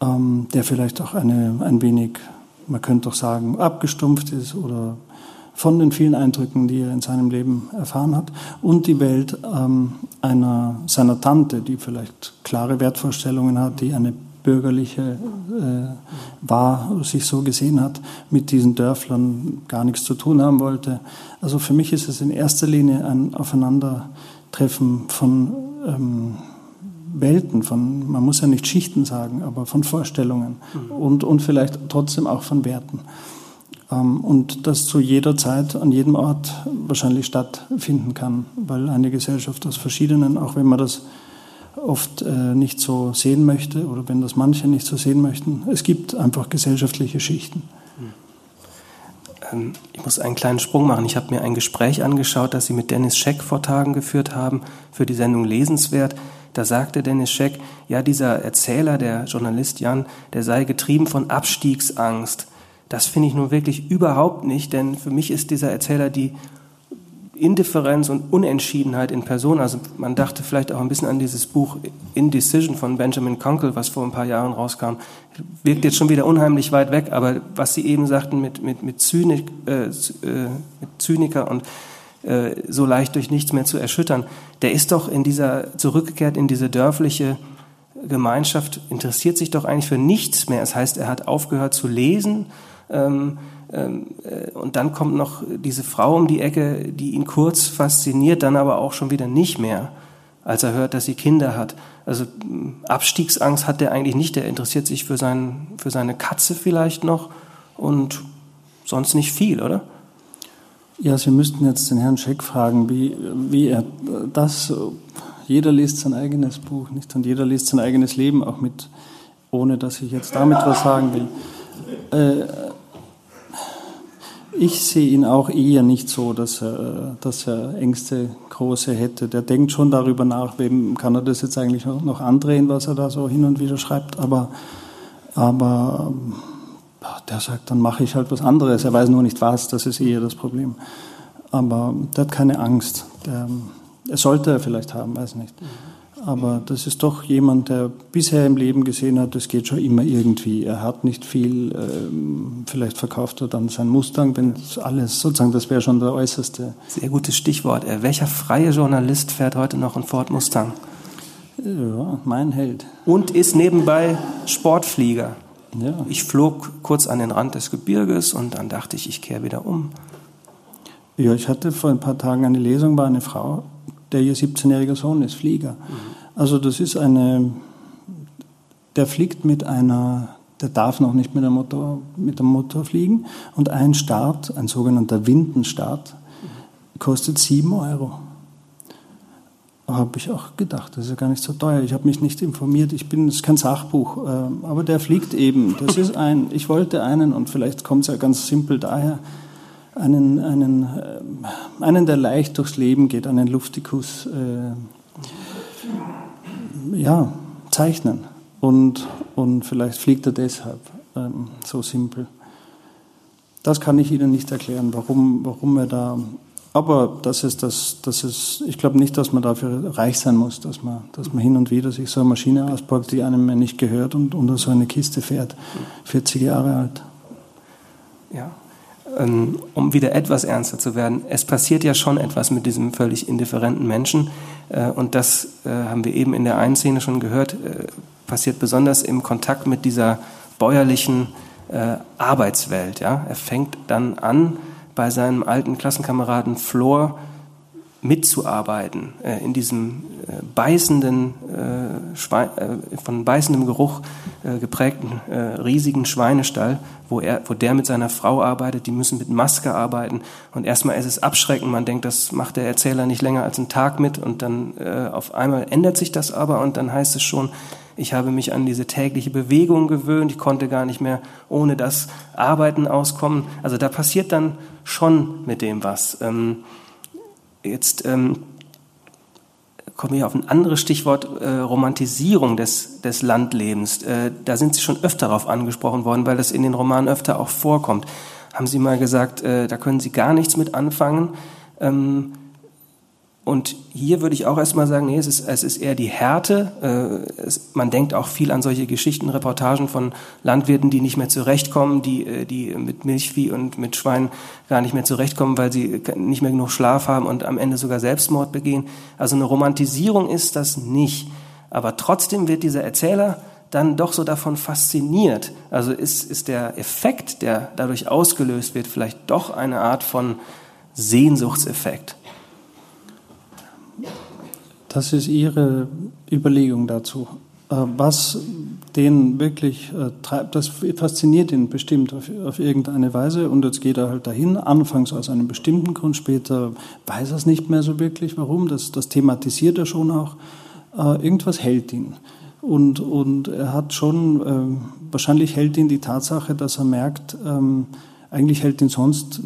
ähm, der vielleicht auch eine, ein wenig, man könnte doch sagen, abgestumpft ist oder von den vielen Eindrücken, die er in seinem Leben erfahren hat, und die Welt ähm, einer, seiner Tante, die vielleicht klare Wertvorstellungen hat, die eine bürgerliche äh, war, sich so gesehen hat, mit diesen Dörflern gar nichts zu tun haben wollte. Also für mich ist es in erster Linie ein Aufeinandertreffen von ähm, Welten, von, man muss ja nicht Schichten sagen, aber von Vorstellungen mhm. und, und vielleicht trotzdem auch von Werten. Ähm, und das zu jeder Zeit, an jedem Ort wahrscheinlich stattfinden kann, weil eine Gesellschaft aus verschiedenen, auch wenn man das oft äh, nicht so sehen möchte oder wenn das manche nicht so sehen möchten. Es gibt einfach gesellschaftliche Schichten. Ähm, ich muss einen kleinen Sprung machen. Ich habe mir ein Gespräch angeschaut, das Sie mit Dennis Scheck vor Tagen geführt haben für die Sendung Lesenswert. Da sagte Dennis Scheck, ja, dieser Erzähler, der Journalist Jan, der sei getrieben von Abstiegsangst. Das finde ich nun wirklich überhaupt nicht, denn für mich ist dieser Erzähler die Indifferenz und Unentschiedenheit in Person. Also man dachte vielleicht auch ein bisschen an dieses Buch Indecision von Benjamin Conkle, was vor ein paar Jahren rauskam. Wirkt jetzt schon wieder unheimlich weit weg, aber was Sie eben sagten mit, mit, mit, Zynik, äh, äh, mit Zyniker und äh, so leicht durch nichts mehr zu erschüttern, der ist doch in dieser, zurückgekehrt in diese dörfliche Gemeinschaft, interessiert sich doch eigentlich für nichts mehr. Das heißt, er hat aufgehört zu lesen, ähm, ähm, äh, und dann kommt noch diese Frau um die Ecke, die ihn kurz fasziniert, dann aber auch schon wieder nicht mehr, als er hört, dass sie Kinder hat. Also Abstiegsangst hat der eigentlich nicht. Der interessiert sich für, sein, für seine Katze vielleicht noch und sonst nicht viel, oder? Ja, Sie müssten jetzt den Herrn Scheck fragen, wie, wie er das, jeder liest sein eigenes Buch, nicht? Und jeder liest sein eigenes Leben auch mit, ohne dass ich jetzt damit was sagen will. Äh, ich sehe ihn auch eher nicht so, dass er, dass er Ängste große hätte. Der denkt schon darüber nach, wem kann er das jetzt eigentlich noch andrehen, was er da so hin und wieder schreibt. Aber, aber der sagt, dann mache ich halt was anderes. Er weiß nur nicht was, das ist eher das Problem. Aber der hat keine Angst. Der, er sollte er vielleicht haben, weiß nicht. Aber das ist doch jemand, der bisher im Leben gesehen hat, es geht schon immer irgendwie. Er hat nicht viel, ähm, vielleicht verkauft er dann sein Mustang, wenn alles sozusagen, das wäre schon der äußerste. Sehr gutes Stichwort. Äh, welcher freie Journalist fährt heute noch einen Ford Mustang? Ja, mein Held. Und ist nebenbei Sportflieger. Ja. Ich flog kurz an den Rand des Gebirges und dann dachte ich, ich kehre wieder um. Ja, ich hatte vor ein paar Tagen eine Lesung bei einer Frau, der ihr 17-jähriger Sohn ist Flieger. Mhm. Also das ist eine, der fliegt mit einer, der darf noch nicht mit dem Motor, mit dem Motor fliegen und ein Start, ein sogenannter Windenstart, kostet 7 Euro. Habe ich auch gedacht, das ist ja gar nicht so teuer. Ich habe mich nicht informiert, ich bin, das ist kein Sachbuch, äh, aber der fliegt eben. Das ist ein, ich wollte einen und vielleicht kommt es ja ganz simpel daher, einen, einen, äh, einen, der leicht durchs Leben geht, einen Luftikus äh, ja, zeichnen. Und, und vielleicht fliegt er deshalb ähm, so simpel. Das kann ich Ihnen nicht erklären, warum, warum er da. Aber das ist das, das ist, ich glaube nicht, dass man dafür reich sein muss, dass man, dass man hin und wieder sich so eine Maschine auspackt, die einem nicht gehört und unter so eine Kiste fährt, 40 Jahre alt. Ja, ähm, um wieder etwas ernster zu werden, es passiert ja schon etwas mit diesem völlig indifferenten Menschen. Äh, und das äh, haben wir eben in der einen Szene schon gehört, äh, passiert besonders im Kontakt mit dieser bäuerlichen Arbeitswelt. Er fängt dann an, bei seinem alten Klassenkameraden Flor mitzuarbeiten äh, in diesem äh, beißenden, äh, äh, von beißendem Geruch äh, geprägten riesigen Schweinestall, wo er, wo der mit seiner Frau arbeitet. Die müssen mit Maske arbeiten und erstmal ist es abschreckend. Man denkt, das macht der Erzähler nicht länger als einen Tag mit und dann auf einmal ändert sich das aber und dann heißt es schon, ich habe mich an diese tägliche Bewegung gewöhnt. Ich konnte gar nicht mehr ohne das Arbeiten auskommen. Also da passiert dann schon mit dem was. Ähm, Jetzt ähm, kommen wir auf ein anderes Stichwort, äh, Romantisierung des, des Landlebens. Äh, da sind Sie schon öfter darauf angesprochen worden, weil das in den Romanen öfter auch vorkommt. Haben Sie mal gesagt, äh, da können Sie gar nichts mit anfangen. Ähm, und hier würde ich auch erstmal sagen, nee, es ist, es ist eher die Härte. Äh, es, man denkt auch viel an solche Geschichten, Reportagen von Landwirten, die nicht mehr zurechtkommen, die, äh, die mit Milchvieh und mit Schweinen gar nicht mehr zurechtkommen, weil sie nicht mehr genug Schlaf haben und am Ende sogar Selbstmord begehen. Also eine Romantisierung ist das nicht. Aber trotzdem wird dieser Erzähler dann doch so davon fasziniert. Also ist, ist der Effekt, der dadurch ausgelöst wird, vielleicht doch eine Art von Sehnsuchtseffekt. Das ist Ihre Überlegung dazu. Äh, was den wirklich äh, treibt, das fasziniert ihn bestimmt auf, auf, irgendeine Weise und jetzt geht er halt dahin, anfangs aus einem bestimmten Grund, später weiß er es nicht mehr so wirklich, warum, das, das thematisiert er schon auch. Äh, irgendwas hält ihn. Und, und er hat schon, äh, wahrscheinlich hält ihn die Tatsache, dass er merkt, ähm, eigentlich hält ihn sonst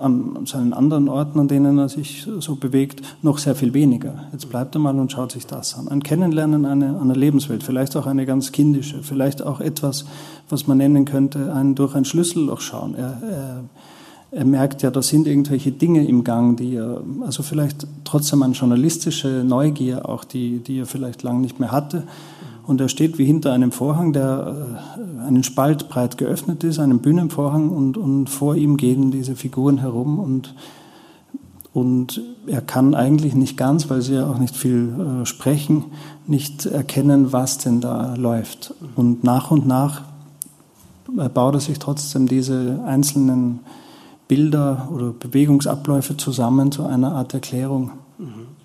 an seinen anderen Orten, an denen er sich so bewegt, noch sehr viel weniger. Jetzt bleibt er mal und schaut sich das an. Ein Kennenlernen einer, einer Lebenswelt, vielleicht auch eine ganz kindische, vielleicht auch etwas, was man nennen könnte, ein, durch ein Schlüsselloch schauen. Er, er, er merkt ja, da sind irgendwelche Dinge im Gang, die er, also vielleicht trotzdem eine journalistische Neugier auch, die, die er vielleicht lang nicht mehr hatte und er steht wie hinter einem Vorhang, der äh, einen Spalt breit geöffnet ist, einem Bühnenvorhang und, und vor ihm gehen diese Figuren herum und, und er kann eigentlich nicht ganz, weil sie ja auch nicht viel äh, sprechen, nicht erkennen, was denn da läuft. Und nach und nach baut er sich trotzdem diese einzelnen Bilder oder Bewegungsabläufe zusammen zu einer Art Erklärung. Mhm.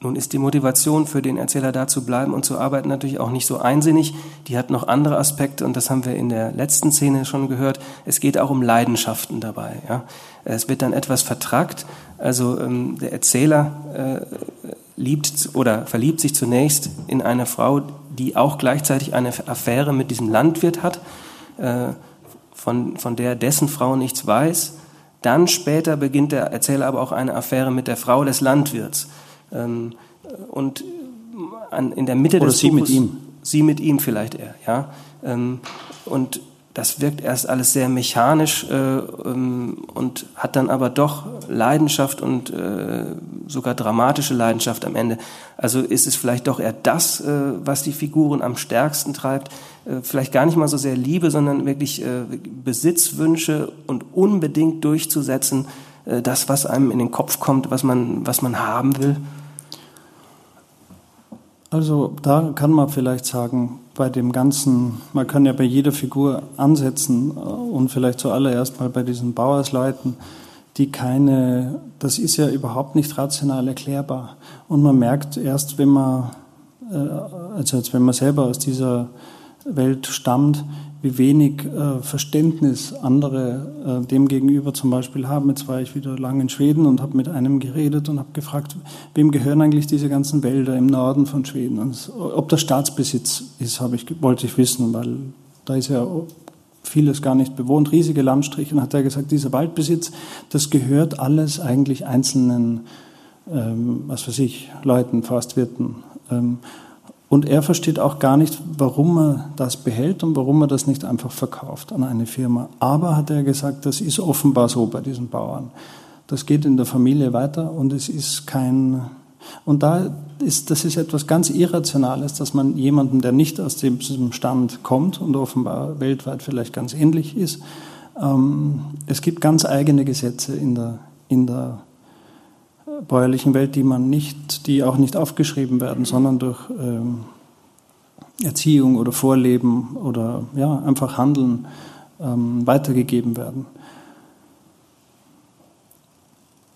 Nun ist die Motivation für den Erzähler da zu bleiben und zu arbeiten natürlich auch nicht so einsinnig. Die hat noch andere Aspekte und das haben wir in der letzten Szene schon gehört. Es geht auch um Leidenschaften dabei. Ja. Es wird dann etwas vertrackt. Also ähm, der Erzähler äh, liebt oder verliebt sich zunächst in eine Frau, die auch gleichzeitig eine Affäre mit diesem Landwirt hat, äh, von, von der dessen Frau nichts weiß. Dann später beginnt der Erzähler aber auch eine Affäre mit der Frau des Landwirts. Ähm, und an, in der Mitte Oder des sie Buches, mit ihm. Sie mit ihm vielleicht eher, ja. Ähm, und das wirkt erst alles sehr mechanisch äh, ähm, und hat dann aber doch Leidenschaft und äh, sogar dramatische Leidenschaft am Ende. Also ist es vielleicht doch eher das, äh, was die Figuren am stärksten treibt. Äh, vielleicht gar nicht mal so sehr Liebe, sondern wirklich äh, Besitzwünsche und unbedingt durchzusetzen, äh, das, was einem in den Kopf kommt, was man, was man haben will? Also da kann man vielleicht sagen, bei dem Ganzen, man kann ja bei jeder Figur ansetzen äh, und vielleicht zuallererst mal bei diesen Bauersleuten, die keine, das ist ja überhaupt nicht rational erklärbar. Und man merkt erst, wenn man, äh, also als wenn man selber aus dieser Welt stammt, wie wenig äh, Verständnis andere äh, dem gegenüber zum Beispiel haben. Jetzt war ich wieder lang in Schweden und habe mit einem geredet und habe gefragt, wem gehören eigentlich diese ganzen Wälder im Norden von Schweden? Und ob das Staatsbesitz ist, ich, wollte ich wissen, weil da ist ja vieles gar nicht bewohnt, riesige Landstriche. Und hat er gesagt, dieser Waldbesitz, das gehört alles eigentlich einzelnen, ähm, was weiß ich, Leuten, Forstwirten. Ähm, und er versteht auch gar nicht, warum er das behält und warum er das nicht einfach verkauft an eine Firma. Aber hat er gesagt, das ist offenbar so bei diesen Bauern. Das geht in der Familie weiter und es ist kein, und da ist, das ist etwas ganz Irrationales, dass man jemanden, der nicht aus diesem Stand kommt und offenbar weltweit vielleicht ganz ähnlich ist, ähm, es gibt ganz eigene Gesetze in der, in der bäuerlichen Welt, die man nicht, die auch nicht aufgeschrieben werden, sondern durch ähm, Erziehung oder Vorleben oder ja, einfach Handeln ähm, weitergegeben werden.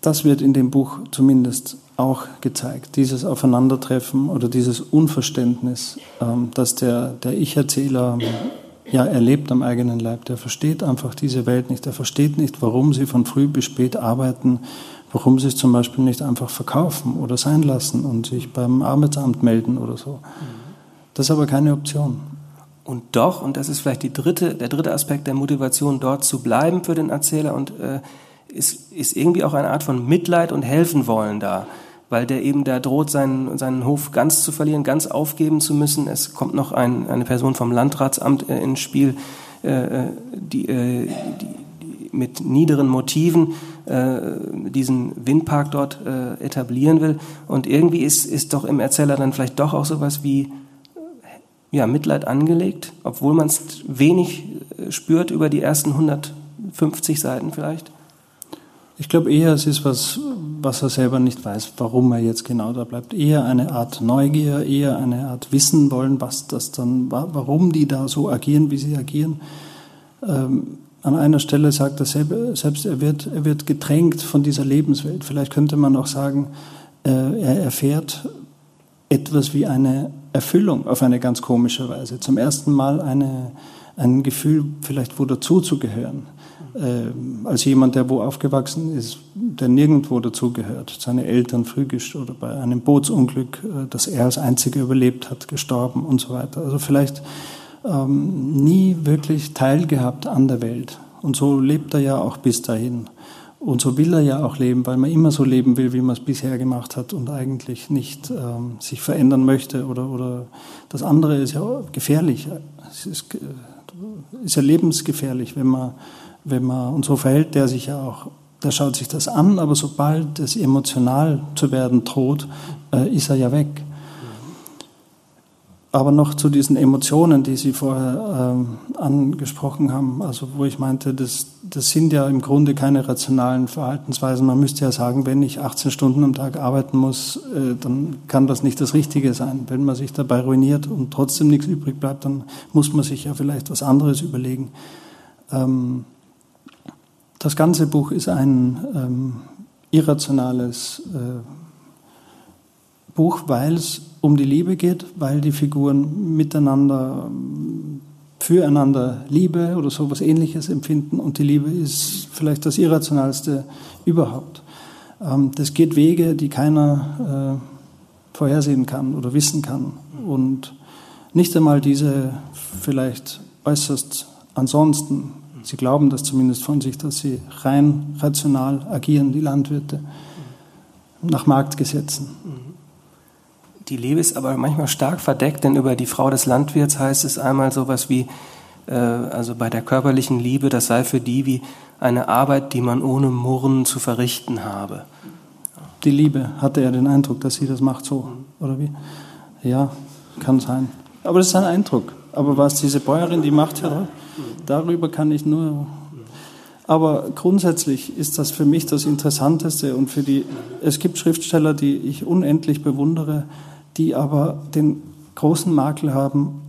Das wird in dem Buch zumindest auch gezeigt, dieses Aufeinandertreffen oder dieses Unverständnis, ähm, das der, der Ich-Erzähler ja erlebt am eigenen Leib. Der versteht einfach diese Welt nicht. Der versteht nicht, warum sie von früh bis spät arbeiten, Warum sie es zum Beispiel nicht einfach verkaufen oder sein lassen und sich beim Arbeitsamt melden oder so. Das ist aber keine Option. Und doch, und das ist vielleicht dritte, der dritte Aspekt der Motivation, dort zu bleiben für den Erzähler und äh, ist, ist irgendwie auch eine Art von Mitleid und helfen wollen da, weil der eben da droht, seinen, seinen Hof ganz zu verlieren, ganz aufgeben zu müssen. Es kommt noch ein, eine Person vom Landratsamt äh, ins Spiel, äh, äh die, äh, die mit niederen Motiven äh, diesen Windpark dort äh, etablieren will. Und irgendwie ist, ist doch im Erzähler dann vielleicht doch auch sowas wie ja, Mitleid angelegt, obwohl man es wenig äh, spürt über die ersten 150 Seiten vielleicht. Ich glaube eher, es ist was, was er selber nicht weiß, warum er jetzt genau da bleibt. Eher eine Art Neugier, eher eine Art Wissen wollen, was das dann, warum die da so agieren, wie sie agieren. Ähm, an einer Stelle sagt er selbst, er wird, er wird gedrängt von dieser Lebenswelt. Vielleicht könnte man auch sagen, äh, er erfährt etwas wie eine Erfüllung auf eine ganz komische Weise. Zum ersten Mal eine, ein Gefühl, vielleicht wo dazuzugehören äh, als jemand, der wo aufgewachsen ist, der nirgendwo dazugehört, seine Eltern früh oder bei einem Bootsunglück, äh, das er als einziger überlebt hat, gestorben und so weiter. Also vielleicht ähm, nie wirklich teilgehabt an der Welt. Und so lebt er ja auch bis dahin. Und so will er ja auch leben, weil man immer so leben will, wie man es bisher gemacht hat und eigentlich nicht ähm, sich verändern möchte. Oder, oder das andere ist ja gefährlich. Es ist, ist ja lebensgefährlich, wenn man wenn man, und so verhält der sich ja auch, der schaut sich das an, aber sobald es emotional zu werden droht, äh, ist er ja weg. Aber noch zu diesen Emotionen, die Sie vorher ähm, angesprochen haben, also wo ich meinte, das, das sind ja im Grunde keine rationalen Verhaltensweisen. Man müsste ja sagen, wenn ich 18 Stunden am Tag arbeiten muss, äh, dann kann das nicht das Richtige sein. Wenn man sich dabei ruiniert und trotzdem nichts übrig bleibt, dann muss man sich ja vielleicht was anderes überlegen. Ähm, das ganze Buch ist ein ähm, irrationales äh, Buch, weil es um die Liebe geht, weil die Figuren miteinander, füreinander Liebe oder sowas ähnliches empfinden und die Liebe ist vielleicht das Irrationalste überhaupt. Ähm, das geht Wege, die keiner äh, vorhersehen kann oder wissen kann und nicht einmal diese vielleicht äußerst ansonsten Sie glauben das zumindest von sich, dass sie rein rational agieren, die Landwirte, nach Marktgesetzen. Die Liebe ist aber manchmal stark verdeckt, denn über die Frau des Landwirts heißt es einmal sowas wie, äh, also bei der körperlichen Liebe, das sei für die wie eine Arbeit, die man ohne Murren zu verrichten habe. Die Liebe, hatte er den Eindruck, dass sie das macht so, oder wie? Ja, kann sein. Aber das ist ein Eindruck. Aber was diese Bäuerin, die macht ja Darüber kann ich nur. Aber grundsätzlich ist das für mich das Interessanteste und für die. Es gibt Schriftsteller, die ich unendlich bewundere, die aber den großen Makel haben,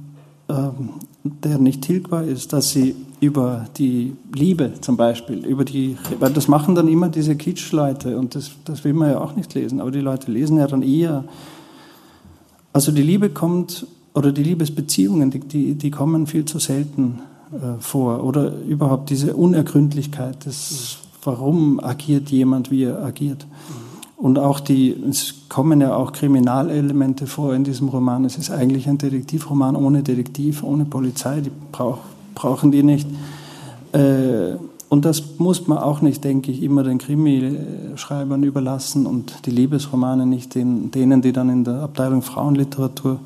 ähm, der nicht tilgbar ist, dass sie über die Liebe zum Beispiel, über die, weil das machen dann immer diese Kitschleute und das, das will man ja auch nicht lesen, aber die Leute lesen ja dann eher. Also die Liebe kommt, oder die Liebesbeziehungen, die, die, die kommen viel zu selten äh, vor oder überhaupt diese Unergründlichkeit des, warum agiert jemand, wie er agiert. Und auch die, es kommen ja auch Kriminalelemente vor in diesem Roman. Es ist eigentlich ein Detektivroman ohne Detektiv, ohne Polizei, die brauch, brauchen die nicht. Äh, und das muss man auch nicht, denke ich, immer den Krimischreibern überlassen und die Liebesromane nicht den, denen, die dann in der Abteilung Frauenliteratur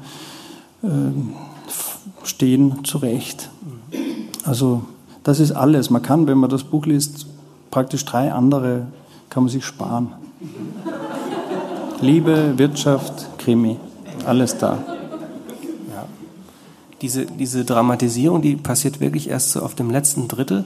äh, stehen, zurecht. Also das ist alles. Man kann, wenn man das Buch liest, praktisch drei andere kann man sich sparen. Liebe, Wirtschaft, Krimi, alles da. Ja. Diese, diese Dramatisierung, die passiert wirklich erst so auf dem letzten Drittel.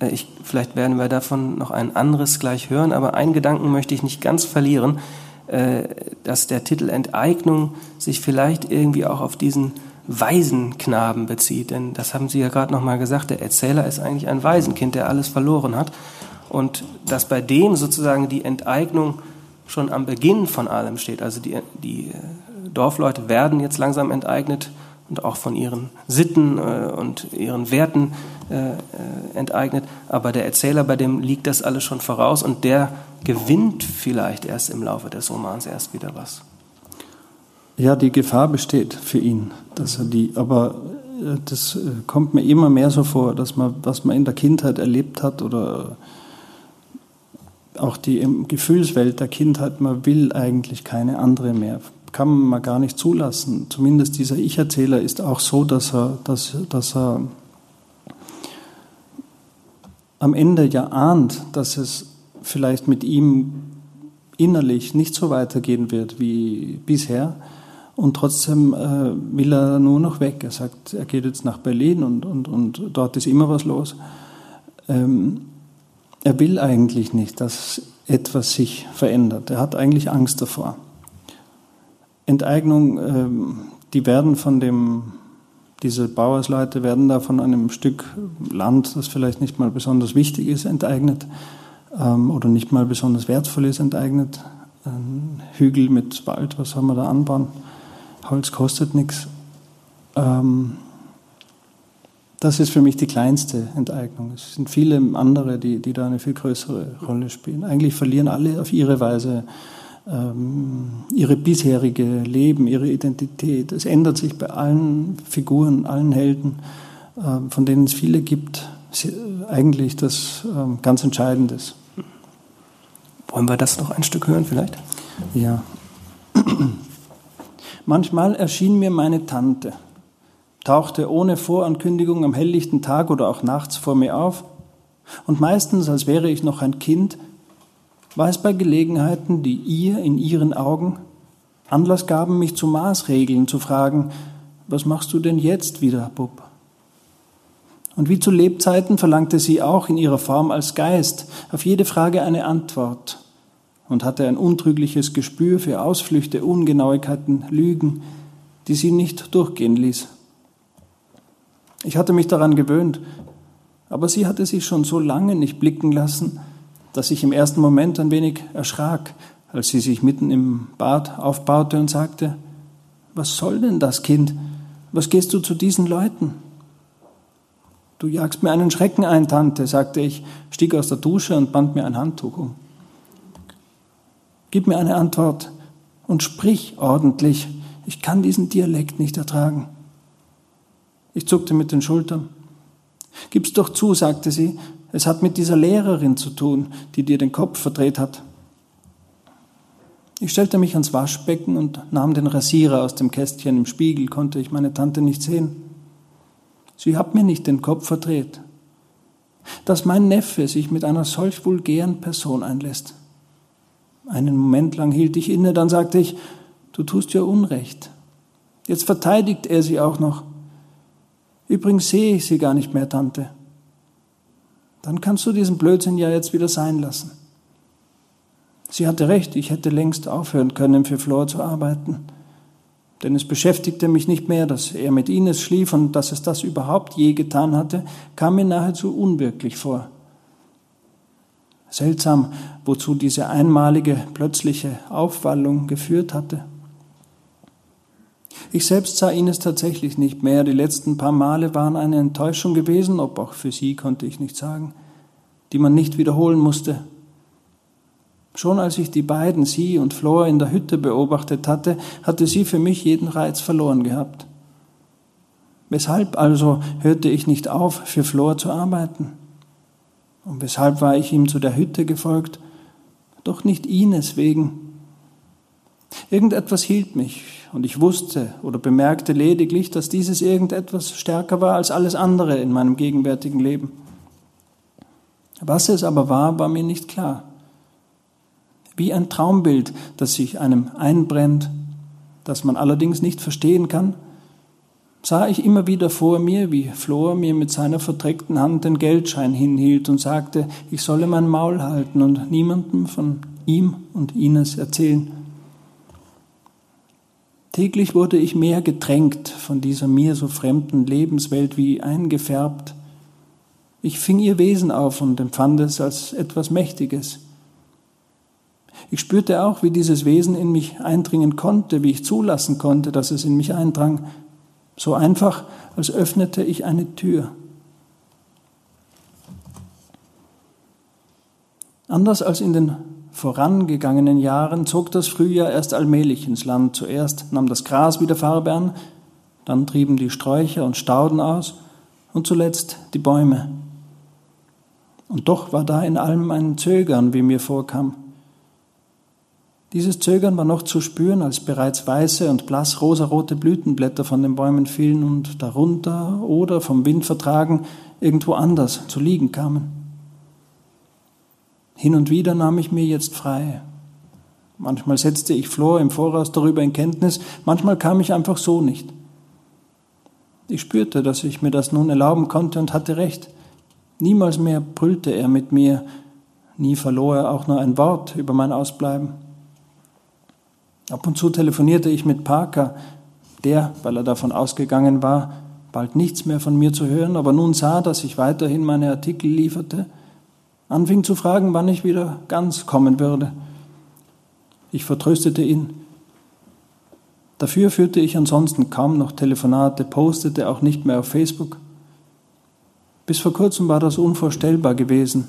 Äh, ich, vielleicht werden wir davon noch ein anderes gleich hören, aber einen Gedanken möchte ich nicht ganz verlieren, äh, dass der Titel Enteignung sich vielleicht irgendwie auch auf diesen Waisenknaben bezieht. Denn das haben Sie ja gerade nochmal gesagt, der Erzähler ist eigentlich ein Waisenkind, der alles verloren hat. Und dass bei dem sozusagen die Enteignung schon am Beginn von allem steht. Also die, die äh, Dorfleute werden jetzt langsam enteignet und auch von ihren Sitten äh, und ihren Werten äh, enteignet. Aber der Erzähler, bei dem liegt das alles schon voraus und der gewinnt vielleicht erst im Laufe des Romans erst wieder was. Ja, die Gefahr besteht für ihn, dass er die, aber das kommt mir immer mehr so vor, dass man, was man in der Kindheit erlebt hat oder auch die Gefühlswelt der Kindheit, man will eigentlich keine andere mehr. Kann man gar nicht zulassen. Zumindest dieser Ich-Erzähler ist auch so, dass er, dass, dass er am Ende ja ahnt, dass es vielleicht mit ihm innerlich nicht so weitergehen wird wie bisher. Und trotzdem äh, will er nur noch weg. Er sagt, er geht jetzt nach Berlin und, und, und dort ist immer was los. Ähm, er will eigentlich nicht, dass etwas sich verändert. Er hat eigentlich Angst davor. Enteignung, ähm, die werden von dem, diese Bauersleute werden da von einem Stück Land, das vielleicht nicht mal besonders wichtig ist, enteignet ähm, oder nicht mal besonders wertvoll ist, enteignet. Ein Hügel mit Wald, was soll man da anbauen? Holz kostet nichts. Ähm, das ist für mich die kleinste Enteignung. Es sind viele andere, die, die da eine viel größere Rolle spielen. Eigentlich verlieren alle auf ihre Weise ähm, ihre bisherige Leben, ihre Identität. Es ändert sich bei allen Figuren, allen Helden, äh, von denen es viele gibt, eigentlich das äh, ganz Entscheidende ist. Wollen wir das noch ein Stück hören vielleicht? Ja. Manchmal erschien mir meine Tante, tauchte ohne Vorankündigung am helllichten Tag oder auch nachts vor mir auf, und meistens, als wäre ich noch ein Kind, war es bei Gelegenheiten, die ihr in ihren Augen Anlass gaben, mich zu Maßregeln zu fragen, was machst du denn jetzt wieder, Bub? Und wie zu Lebzeiten verlangte sie auch in ihrer Form als Geist auf jede Frage eine Antwort und hatte ein untrügliches Gespür für Ausflüchte, Ungenauigkeiten, Lügen, die sie nicht durchgehen ließ. Ich hatte mich daran gewöhnt, aber sie hatte sich schon so lange nicht blicken lassen, dass ich im ersten Moment ein wenig erschrak, als sie sich mitten im Bad aufbaute und sagte, was soll denn das, Kind? Was gehst du zu diesen Leuten? Du jagst mir einen Schrecken ein, Tante, sagte ich, stieg aus der Dusche und band mir ein Handtuch um. Gib mir eine Antwort und sprich ordentlich. Ich kann diesen Dialekt nicht ertragen. Ich zuckte mit den Schultern. Gib's doch zu, sagte sie, es hat mit dieser Lehrerin zu tun, die dir den Kopf verdreht hat. Ich stellte mich ans Waschbecken und nahm den Rasierer aus dem Kästchen. Im Spiegel konnte ich meine Tante nicht sehen. Sie hat mir nicht den Kopf verdreht. Dass mein Neffe sich mit einer solch vulgären Person einlässt. Einen Moment lang hielt ich inne, dann sagte ich, du tust ja Unrecht. Jetzt verteidigt er sie auch noch. Übrigens sehe ich sie gar nicht mehr, Tante. Dann kannst du diesen Blödsinn ja jetzt wieder sein lassen. Sie hatte recht, ich hätte längst aufhören können, für Flor zu arbeiten. Denn es beschäftigte mich nicht mehr, dass er mit Ines schlief und dass es das überhaupt je getan hatte, kam mir nahezu unwirklich vor. Seltsam, wozu diese einmalige, plötzliche Aufwallung geführt hatte. Ich selbst sah Ines tatsächlich nicht mehr. Die letzten paar Male waren eine Enttäuschung gewesen, ob auch für sie konnte ich nicht sagen, die man nicht wiederholen musste. Schon als ich die beiden, sie und Flor, in der Hütte beobachtet hatte, hatte sie für mich jeden Reiz verloren gehabt. Weshalb also hörte ich nicht auf, für Flor zu arbeiten? Und weshalb war ich ihm zu der Hütte gefolgt? Doch nicht Ines wegen. Irgendetwas hielt mich, und ich wusste oder bemerkte lediglich, dass dieses irgendetwas stärker war als alles andere in meinem gegenwärtigen Leben. Was es aber war, war mir nicht klar. Wie ein Traumbild, das sich einem einbrennt, das man allerdings nicht verstehen kann, sah ich immer wieder vor mir, wie Flor mir mit seiner verdreckten Hand den Geldschein hinhielt und sagte, ich solle mein Maul halten und niemandem von ihm und Ines erzählen. Täglich wurde ich mehr getränkt von dieser mir so fremden Lebenswelt wie eingefärbt. Ich fing ihr Wesen auf und empfand es als etwas Mächtiges. Ich spürte auch, wie dieses Wesen in mich eindringen konnte, wie ich zulassen konnte, dass es in mich eindrang, so einfach, als öffnete ich eine Tür. Anders als in den vorangegangenen Jahren zog das Frühjahr erst allmählich ins Land. Zuerst nahm das Gras wieder Farbe an, dann trieben die Sträucher und Stauden aus und zuletzt die Bäume. Und doch war da in allem ein Zögern, wie mir vorkam. Dieses Zögern war noch zu spüren, als bereits weiße und blass rosarote Blütenblätter von den Bäumen fielen und darunter oder vom Wind vertragen irgendwo anders zu liegen kamen. Hin und wieder nahm ich mir jetzt frei. Manchmal setzte ich Flor im Voraus darüber in Kenntnis, manchmal kam ich einfach so nicht. Ich spürte, dass ich mir das nun erlauben konnte und hatte recht. Niemals mehr brüllte er mit mir, nie verlor er auch nur ein Wort über mein Ausbleiben. Ab und zu telefonierte ich mit Parker, der, weil er davon ausgegangen war, bald nichts mehr von mir zu hören, aber nun sah, dass ich weiterhin meine Artikel lieferte, anfing zu fragen, wann ich wieder ganz kommen würde. Ich vertröstete ihn. Dafür führte ich ansonsten kaum noch Telefonate, postete auch nicht mehr auf Facebook. Bis vor kurzem war das unvorstellbar gewesen.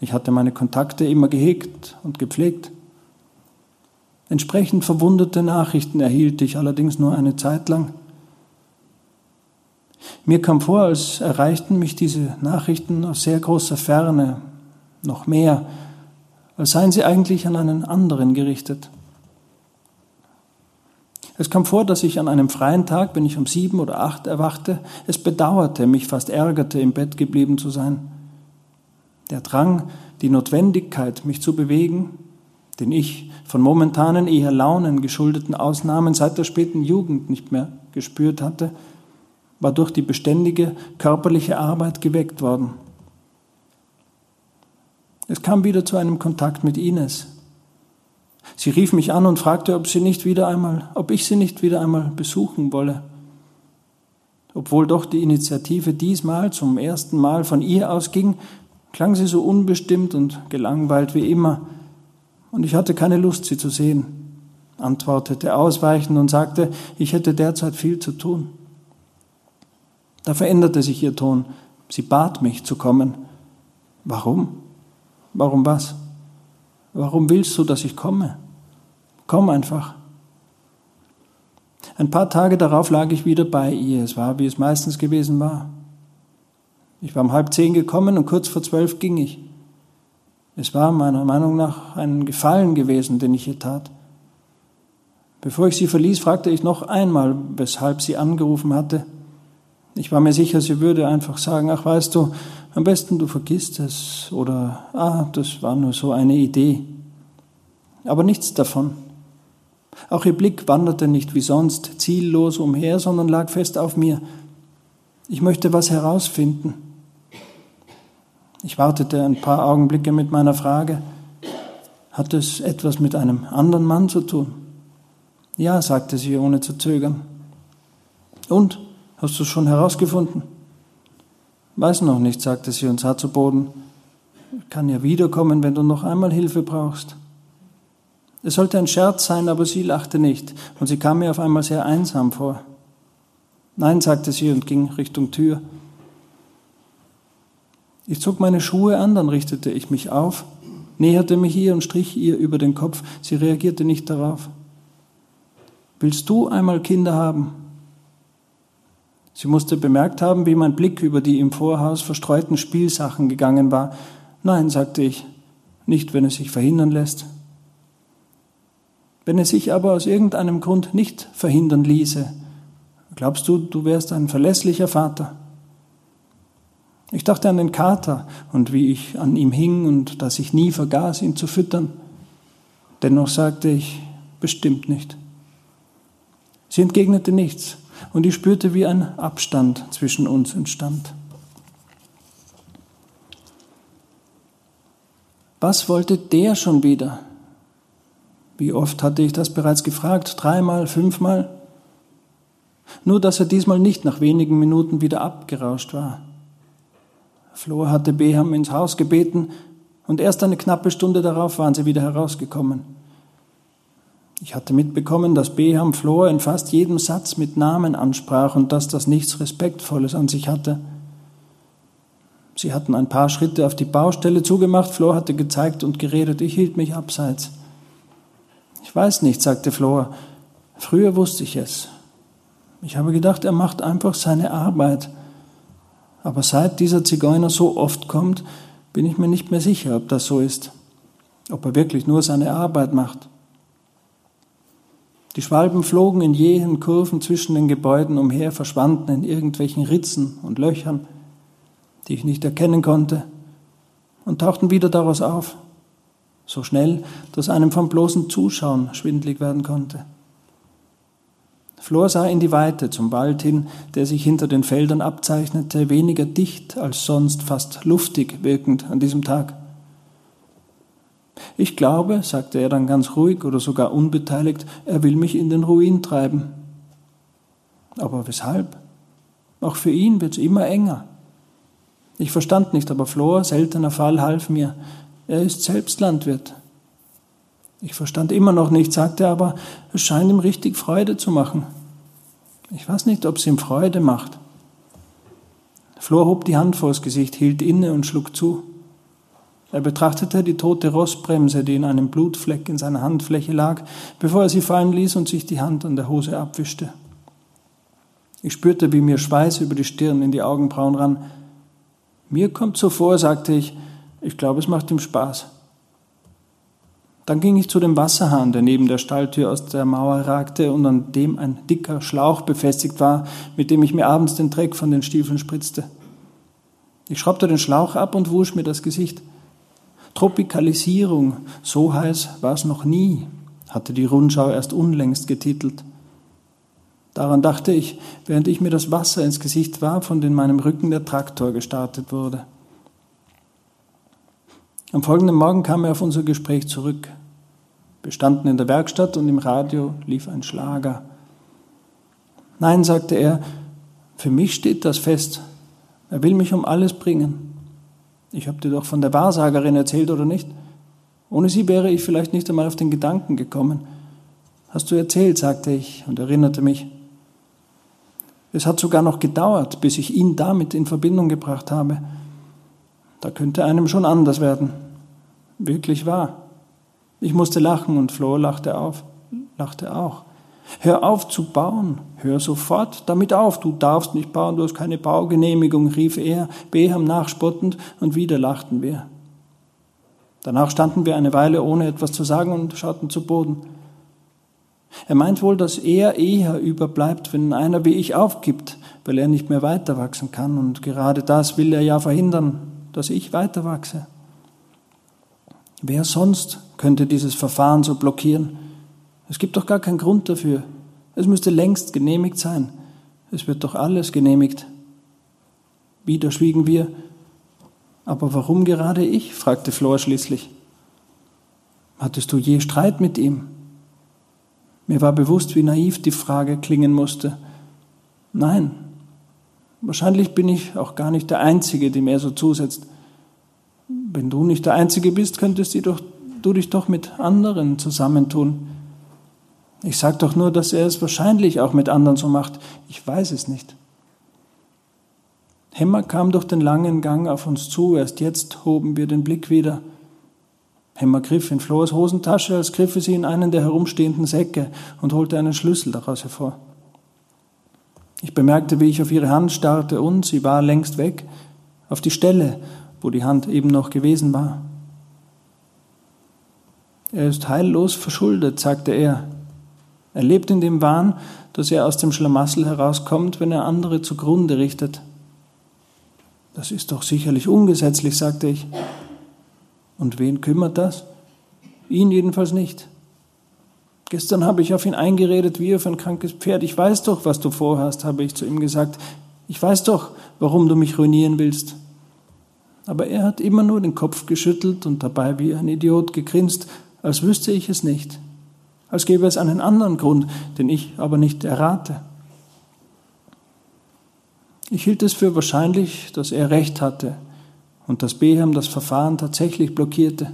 Ich hatte meine Kontakte immer gehegt und gepflegt. Entsprechend verwundete Nachrichten erhielt ich allerdings nur eine Zeit lang. Mir kam vor, als erreichten mich diese Nachrichten aus sehr großer Ferne, noch mehr, als seien sie eigentlich an einen anderen gerichtet. Es kam vor, dass ich an einem freien Tag, wenn ich um sieben oder acht erwachte, es bedauerte, mich fast ärgerte, im Bett geblieben zu sein. Der Drang, die Notwendigkeit, mich zu bewegen, den ich von momentanen eher Launen geschuldeten Ausnahmen seit der späten Jugend nicht mehr gespürt hatte, war durch die beständige körperliche Arbeit geweckt worden. Es kam wieder zu einem Kontakt mit Ines. Sie rief mich an und fragte, ob sie nicht wieder einmal, ob ich sie nicht wieder einmal besuchen wolle. Obwohl doch die Initiative diesmal zum ersten Mal von ihr ausging, klang sie so unbestimmt und gelangweilt wie immer, und ich hatte keine Lust, sie zu sehen, antwortete ausweichend und sagte, ich hätte derzeit viel zu tun. Da veränderte sich ihr Ton. Sie bat mich zu kommen. Warum? Warum was? Warum willst du, dass ich komme? Komm einfach. Ein paar Tage darauf lag ich wieder bei ihr. Es war, wie es meistens gewesen war. Ich war um halb zehn gekommen und kurz vor zwölf ging ich. Es war meiner Meinung nach ein Gefallen gewesen, den ich ihr tat. Bevor ich sie verließ, fragte ich noch einmal, weshalb sie angerufen hatte. Ich war mir sicher, sie würde einfach sagen, ach weißt du, am besten du vergisst es oder ah, das war nur so eine Idee. Aber nichts davon. Auch ihr Blick wanderte nicht wie sonst ziellos umher, sondern lag fest auf mir. Ich möchte was herausfinden. Ich wartete ein paar Augenblicke mit meiner Frage. Hat es etwas mit einem anderen Mann zu tun? Ja, sagte sie ohne zu zögern. Und? Hast du es schon herausgefunden? Weiß noch nicht, sagte sie und sah zu Boden. Kann ja wiederkommen, wenn du noch einmal Hilfe brauchst. Es sollte ein Scherz sein, aber sie lachte nicht, und sie kam mir auf einmal sehr einsam vor. Nein, sagte sie und ging Richtung Tür. Ich zog meine Schuhe an, dann richtete ich mich auf, näherte mich ihr und strich ihr über den Kopf. Sie reagierte nicht darauf. Willst du einmal Kinder haben? Sie musste bemerkt haben, wie mein Blick über die im Vorhaus verstreuten Spielsachen gegangen war. Nein, sagte ich, nicht, wenn es sich verhindern lässt. Wenn es sich aber aus irgendeinem Grund nicht verhindern ließe, glaubst du, du wärst ein verlässlicher Vater? Ich dachte an den Kater und wie ich an ihm hing und dass ich nie vergaß, ihn zu füttern. Dennoch sagte ich, bestimmt nicht. Sie entgegnete nichts und ich spürte, wie ein Abstand zwischen uns entstand. Was wollte der schon wieder? Wie oft hatte ich das bereits gefragt? Dreimal, fünfmal? Nur, dass er diesmal nicht nach wenigen Minuten wieder abgerauscht war. Flor hatte Beham ins Haus gebeten und erst eine knappe Stunde darauf waren sie wieder herausgekommen. Ich hatte mitbekommen, dass Beham Flor in fast jedem Satz mit Namen ansprach und dass das nichts Respektvolles an sich hatte. Sie hatten ein paar Schritte auf die Baustelle zugemacht, Flor hatte gezeigt und geredet, ich hielt mich abseits. Ich weiß nicht, sagte Flor, früher wusste ich es. Ich habe gedacht, er macht einfach seine Arbeit. Aber seit dieser Zigeuner so oft kommt, bin ich mir nicht mehr sicher, ob das so ist, ob er wirklich nur seine Arbeit macht. Die Schwalben flogen in jähen Kurven zwischen den Gebäuden umher, verschwanden in irgendwelchen Ritzen und Löchern, die ich nicht erkennen konnte, und tauchten wieder daraus auf. so schnell, dass einem vom bloßen Zuschauen schwindlig werden konnte. Flor sah in die Weite zum Wald hin, der sich hinter den Feldern abzeichnete, weniger dicht als sonst, fast luftig wirkend an diesem Tag. Ich glaube, sagte er dann ganz ruhig oder sogar unbeteiligt, er will mich in den Ruin treiben. Aber weshalb? Auch für ihn wird's immer enger. Ich verstand nicht, aber Flor, seltener Fall, half mir. Er ist selbst Landwirt. Ich verstand immer noch nicht, sagte er, aber es scheint ihm richtig Freude zu machen. Ich weiß nicht, ob es ihm Freude macht. Flor hob die Hand vors Gesicht, hielt inne und schlug zu. Er betrachtete die tote Rossbremse, die in einem Blutfleck in seiner Handfläche lag, bevor er sie fallen ließ und sich die Hand an der Hose abwischte. Ich spürte, wie mir Schweiß über die Stirn in die Augenbrauen rann. Mir kommt so vor, sagte ich, ich glaube, es macht ihm Spaß. Dann ging ich zu dem Wasserhahn, der neben der Stalltür aus der Mauer ragte und an dem ein dicker Schlauch befestigt war, mit dem ich mir abends den Dreck von den Stiefeln spritzte. Ich schraubte den Schlauch ab und wusch mir das Gesicht. Tropikalisierung, so heiß war es noch nie, hatte die Rundschau erst unlängst getitelt. Daran dachte ich, während ich mir das Wasser ins Gesicht warf von in meinem Rücken der Traktor gestartet wurde. Am folgenden Morgen kam er auf unser Gespräch zurück. Wir standen in der Werkstatt und im Radio lief ein Schlager. Nein, sagte er, für mich steht das fest. Er will mich um alles bringen. Ich habe dir doch von der Wahrsagerin erzählt, oder nicht? Ohne sie wäre ich vielleicht nicht einmal auf den Gedanken gekommen. Hast du erzählt, sagte ich und erinnerte mich. Es hat sogar noch gedauert, bis ich ihn damit in Verbindung gebracht habe. Da könnte einem schon anders werden. Wirklich wahr. Ich musste lachen und Flo lachte auf, lachte auch. Hör auf zu bauen, hör sofort damit auf, du darfst nicht bauen, du hast keine Baugenehmigung, rief er, Beham nachspottend, und wieder lachten wir. Danach standen wir eine Weile ohne etwas zu sagen und schauten zu Boden. Er meint wohl, dass er eher überbleibt, wenn einer wie ich aufgibt, weil er nicht mehr weiter wachsen kann, und gerade das will er ja verhindern, dass ich weiter wachse. Wer sonst könnte dieses Verfahren so blockieren? Es gibt doch gar keinen Grund dafür. Es müsste längst genehmigt sein. Es wird doch alles genehmigt. Wieder schwiegen wir. Aber warum gerade ich? fragte Flor schließlich. Hattest du je Streit mit ihm? Mir war bewusst, wie naiv die Frage klingen musste. Nein, wahrscheinlich bin ich auch gar nicht der Einzige, dem er so zusetzt. Wenn du nicht der Einzige bist, könntest du, dich doch mit anderen zusammentun. Ich sage doch nur, dass er es wahrscheinlich auch mit anderen so macht. Ich weiß es nicht. Hemmer kam durch den langen Gang auf uns zu. Erst jetzt hoben wir den Blick wieder. Hemmer griff in Flors Hosentasche, als griffe sie in einen der herumstehenden Säcke und holte einen Schlüssel daraus hervor. Ich bemerkte, wie ich auf ihre Hand starrte und sie war längst weg, auf die Stelle, wo die Hand eben noch gewesen war. Er ist heillos verschuldet, sagte er. Er lebt in dem Wahn, dass er aus dem Schlamassel herauskommt, wenn er andere zugrunde richtet. Das ist doch sicherlich ungesetzlich, sagte ich. Und wen kümmert das? Ihn jedenfalls nicht. Gestern habe ich auf ihn eingeredet wie auf ein krankes Pferd. Ich weiß doch, was du vorhast, habe ich zu ihm gesagt. Ich weiß doch, warum du mich ruinieren willst. Aber er hat immer nur den Kopf geschüttelt und dabei wie ein Idiot gegrinst, als wüsste ich es nicht, als gäbe es einen anderen Grund, den ich aber nicht errate. Ich hielt es für wahrscheinlich, dass er recht hatte, und dass Beham das Verfahren tatsächlich blockierte.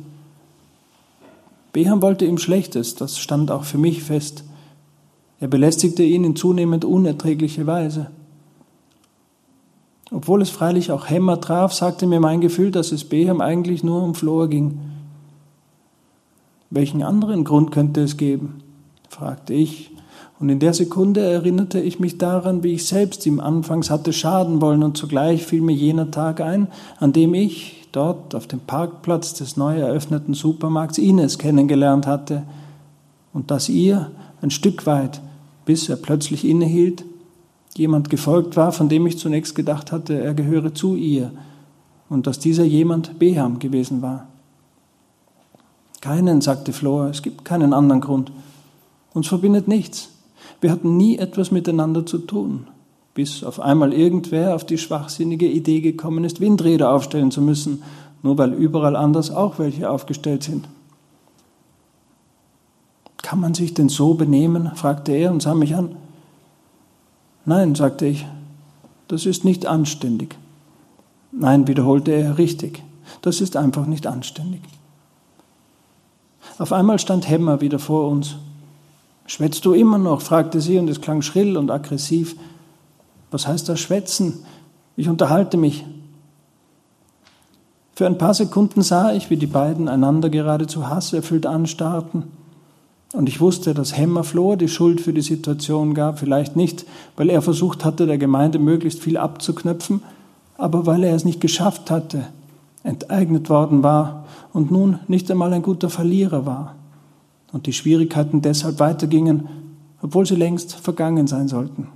Beham wollte ihm Schlechtes, das stand auch für mich fest. Er belästigte ihn in zunehmend unerträgliche Weise. Obwohl es freilich auch Hämmer traf, sagte mir mein Gefühl, dass es Beham eigentlich nur um Flor ging. Welchen anderen Grund könnte es geben? fragte ich, und in der Sekunde erinnerte ich mich daran, wie ich selbst ihm anfangs hatte schaden wollen, und zugleich fiel mir jener Tag ein, an dem ich dort auf dem Parkplatz des neu eröffneten Supermarkts Ines kennengelernt hatte, und dass ihr ein Stück weit, bis er plötzlich innehielt, jemand gefolgt war, von dem ich zunächst gedacht hatte, er gehöre zu ihr, und dass dieser jemand Beham gewesen war. Keinen, sagte Flora, es gibt keinen anderen Grund. Uns verbindet nichts. Wir hatten nie etwas miteinander zu tun, bis auf einmal irgendwer auf die schwachsinnige Idee gekommen ist, Windräder aufstellen zu müssen, nur weil überall anders auch welche aufgestellt sind. Kann man sich denn so benehmen? fragte er und sah mich an. Nein, sagte ich, das ist nicht anständig. Nein, wiederholte er richtig, das ist einfach nicht anständig. Auf einmal stand Hemmer wieder vor uns. Schwätzt du immer noch? fragte sie und es klang schrill und aggressiv. Was heißt das Schwätzen? Ich unterhalte mich. Für ein paar Sekunden sah ich, wie die beiden einander geradezu hasserfüllt anstarrten. Und ich wusste, dass Hemmer Flor die Schuld für die Situation gab, vielleicht nicht, weil er versucht hatte, der Gemeinde möglichst viel abzuknöpfen, aber weil er es nicht geschafft hatte, enteignet worden war und nun nicht einmal ein guter Verlierer war und die Schwierigkeiten deshalb weitergingen, obwohl sie längst vergangen sein sollten.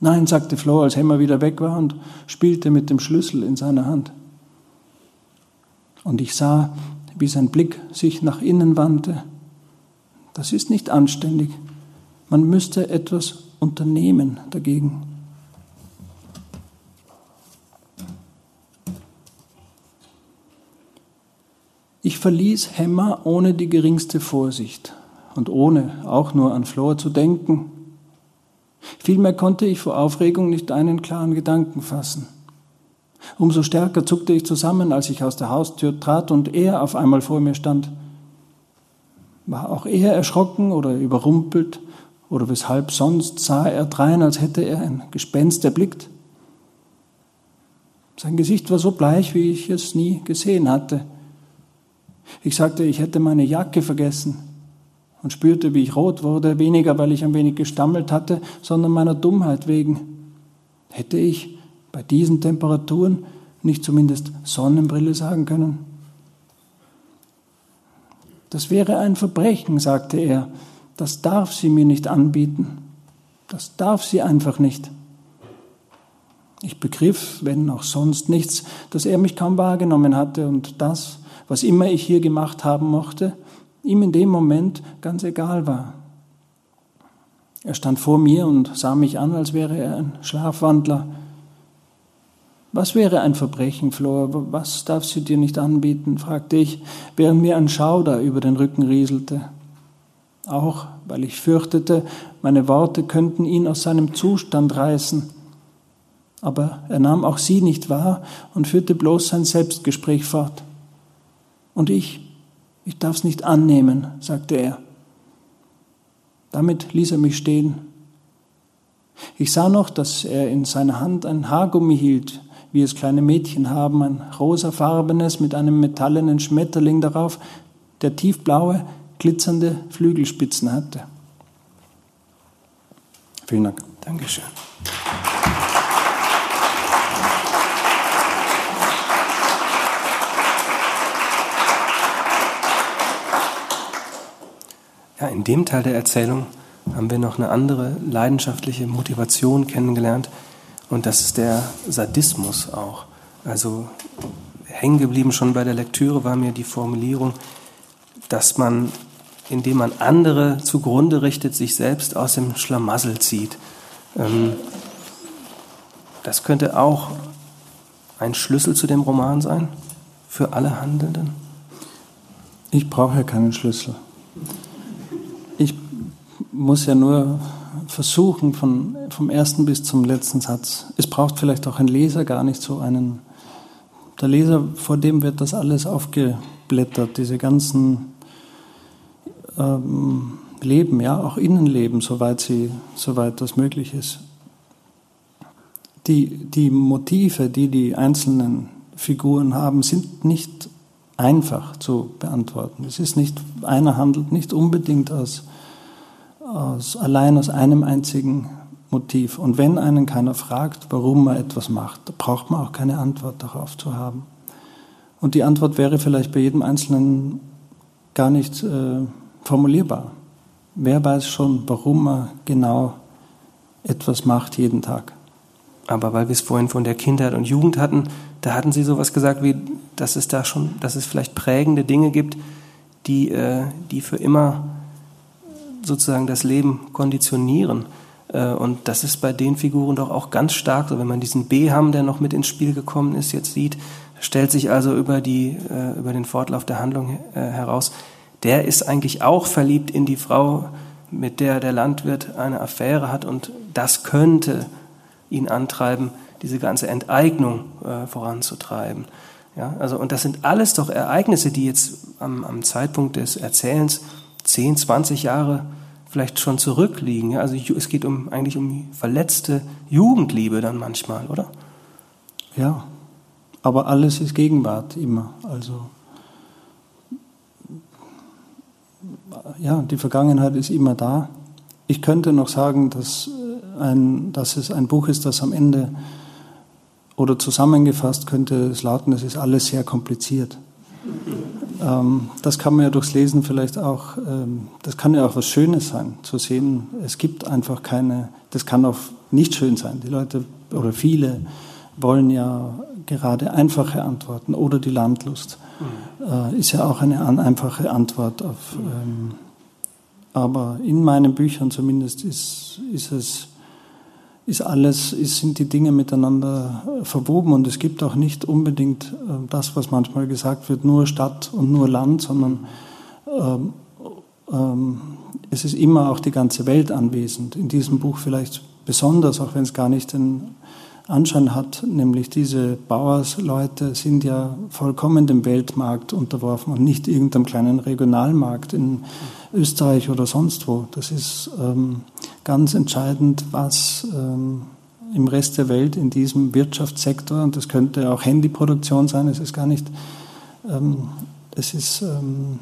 Nein, sagte Flo, als Hemmer wieder weg war und spielte mit dem Schlüssel in seiner Hand. Und ich sah, wie sein Blick sich nach innen wandte das ist nicht anständig. Man müsste etwas unternehmen dagegen. Ich verließ Hemmer ohne die geringste Vorsicht und ohne auch nur an Flor zu denken. Vielmehr konnte ich vor Aufregung nicht einen klaren Gedanken fassen. Umso stärker zuckte ich zusammen, als ich aus der Haustür trat und er auf einmal vor mir stand. War auch er erschrocken oder überrumpelt oder weshalb sonst sah er drein, als hätte er ein Gespenst erblickt? Sein Gesicht war so bleich, wie ich es nie gesehen hatte. Ich sagte, ich hätte meine Jacke vergessen und spürte, wie ich rot wurde, weniger weil ich ein wenig gestammelt hatte, sondern meiner Dummheit wegen. Hätte ich bei diesen Temperaturen nicht zumindest Sonnenbrille sagen können? Das wäre ein Verbrechen, sagte er. Das darf sie mir nicht anbieten. Das darf sie einfach nicht. Ich begriff, wenn auch sonst nichts, dass er mich kaum wahrgenommen hatte und das, was immer ich hier gemacht haben mochte, ihm in dem Moment ganz egal war. Er stand vor mir und sah mich an, als wäre er ein Schlafwandler. Was wäre ein Verbrechen, Flor? Was darf sie dir nicht anbieten? fragte ich, während mir ein Schauder über den Rücken rieselte. Auch weil ich fürchtete, meine Worte könnten ihn aus seinem Zustand reißen. Aber er nahm auch sie nicht wahr und führte bloß sein Selbstgespräch fort. Und ich, ich darf's nicht annehmen, sagte er. Damit ließ er mich stehen. Ich sah noch, dass er in seiner Hand ein Haargummi hielt, wie es kleine Mädchen haben, ein rosafarbenes mit einem metallenen Schmetterling darauf, der tiefblaue, glitzernde Flügelspitzen hatte. Vielen Dank. Dankeschön. Ja, in dem Teil der Erzählung haben wir noch eine andere leidenschaftliche Motivation kennengelernt, und das ist der Sadismus auch. Also hängen geblieben schon bei der Lektüre war mir die Formulierung, dass man, indem man andere zugrunde richtet, sich selbst aus dem Schlamassel zieht. Ähm, das könnte auch ein Schlüssel zu dem Roman sein, für alle Handelnden. Ich brauche ja keinen Schlüssel. Muss ja nur versuchen, von, vom ersten bis zum letzten Satz. Es braucht vielleicht auch ein Leser gar nicht so einen. Der Leser, vor dem wird das alles aufgeblättert, diese ganzen ähm, Leben, ja, auch Innenleben, soweit, sie, soweit das möglich ist. Die, die Motive, die die einzelnen Figuren haben, sind nicht einfach zu beantworten. Es ist nicht, einer handelt nicht unbedingt aus aus, allein aus einem einzigen Motiv. Und wenn einen keiner fragt, warum man etwas macht, braucht man auch keine Antwort darauf zu haben. Und die Antwort wäre vielleicht bei jedem Einzelnen gar nicht äh, formulierbar. Wer weiß schon, warum man genau etwas macht jeden Tag? Aber weil wir es vorhin von der Kindheit und Jugend hatten, da hatten Sie sowas gesagt wie, dass es da schon, dass es vielleicht prägende Dinge gibt, die, äh, die für immer sozusagen das Leben konditionieren. Äh, und das ist bei den Figuren doch auch ganz stark so. Wenn man diesen Beham, der noch mit ins Spiel gekommen ist, jetzt sieht, stellt sich also über, die, äh, über den Fortlauf der Handlung äh, heraus, der ist eigentlich auch verliebt in die Frau, mit der der Landwirt eine Affäre hat und das könnte ihn antreiben, diese ganze Enteignung voranzutreiben. Ja, also, und das sind alles doch Ereignisse, die jetzt am, am Zeitpunkt des Erzählens 10, 20 Jahre vielleicht schon zurückliegen. Also es geht um, eigentlich um verletzte Jugendliebe dann manchmal, oder? Ja, aber alles ist Gegenwart immer. Also ja, die Vergangenheit ist immer da. Ich könnte noch sagen, dass, ein, dass es ein Buch ist, das am Ende oder zusammengefasst könnte es lauten, es ist alles sehr kompliziert. Ähm, das kann man ja durchs Lesen vielleicht auch, ähm, das kann ja auch was Schönes sein, zu sehen, es gibt einfach keine, das kann auch nicht schön sein. Die Leute oder viele wollen ja gerade einfache Antworten oder die Landlust mhm. ist ja auch eine einfache Antwort auf. Ähm, aber in meinen Büchern zumindest ist, ist es ist alles, ist, sind die Dinge miteinander äh, verwoben und es gibt auch nicht unbedingt äh, das, was manchmal gesagt wird, nur Stadt und nur Land, sondern ähm, ähm, es ist immer auch die ganze Welt anwesend. In diesem Buch vielleicht besonders, auch wenn es gar nicht den Anschein hat, nämlich diese Bauersleute sind ja vollkommen dem Weltmarkt unterworfen und nicht irgendeinem kleinen Regionalmarkt in Österreich oder sonst wo. Das ist ähm, ganz entscheidend, was ähm, im Rest der Welt in diesem Wirtschaftssektor, und das könnte auch Handyproduktion sein, es ist gar nicht, ähm, es ist ähm,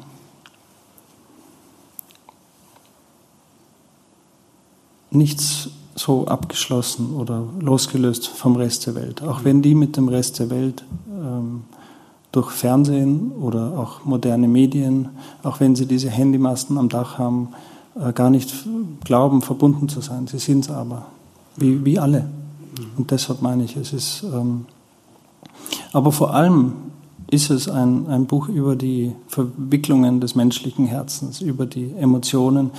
nichts so abgeschlossen oder losgelöst vom Rest der Welt. Auch wenn die mit dem Rest der Welt ähm, durch Fernsehen oder auch moderne Medien, auch wenn sie diese Handymasten am Dach haben, gar nicht glauben, verbunden zu sein. Sie sind es aber, wie, wie alle. Und deshalb meine ich, es ist. Ähm, aber vor allem ist es ein, ein Buch über die Verwicklungen des menschlichen Herzens, über die Emotionen,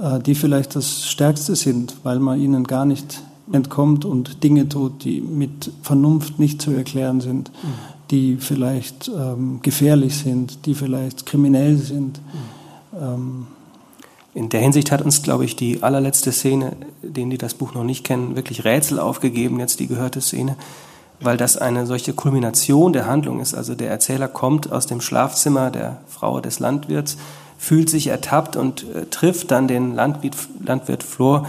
äh, die vielleicht das Stärkste sind, weil man ihnen gar nicht entkommt und Dinge tut, die mit Vernunft nicht zu erklären sind, mhm. die vielleicht ähm, gefährlich sind, die vielleicht kriminell sind. Mhm. Ähm, in der Hinsicht hat uns, glaube ich, die allerletzte Szene, denen die das Buch noch nicht kennen, wirklich Rätsel aufgegeben, jetzt die gehörte Szene, weil das eine solche Kulmination der Handlung ist. Also der Erzähler kommt aus dem Schlafzimmer der Frau des Landwirts, fühlt sich ertappt und äh, trifft dann den Landwirt, Landwirt Flor,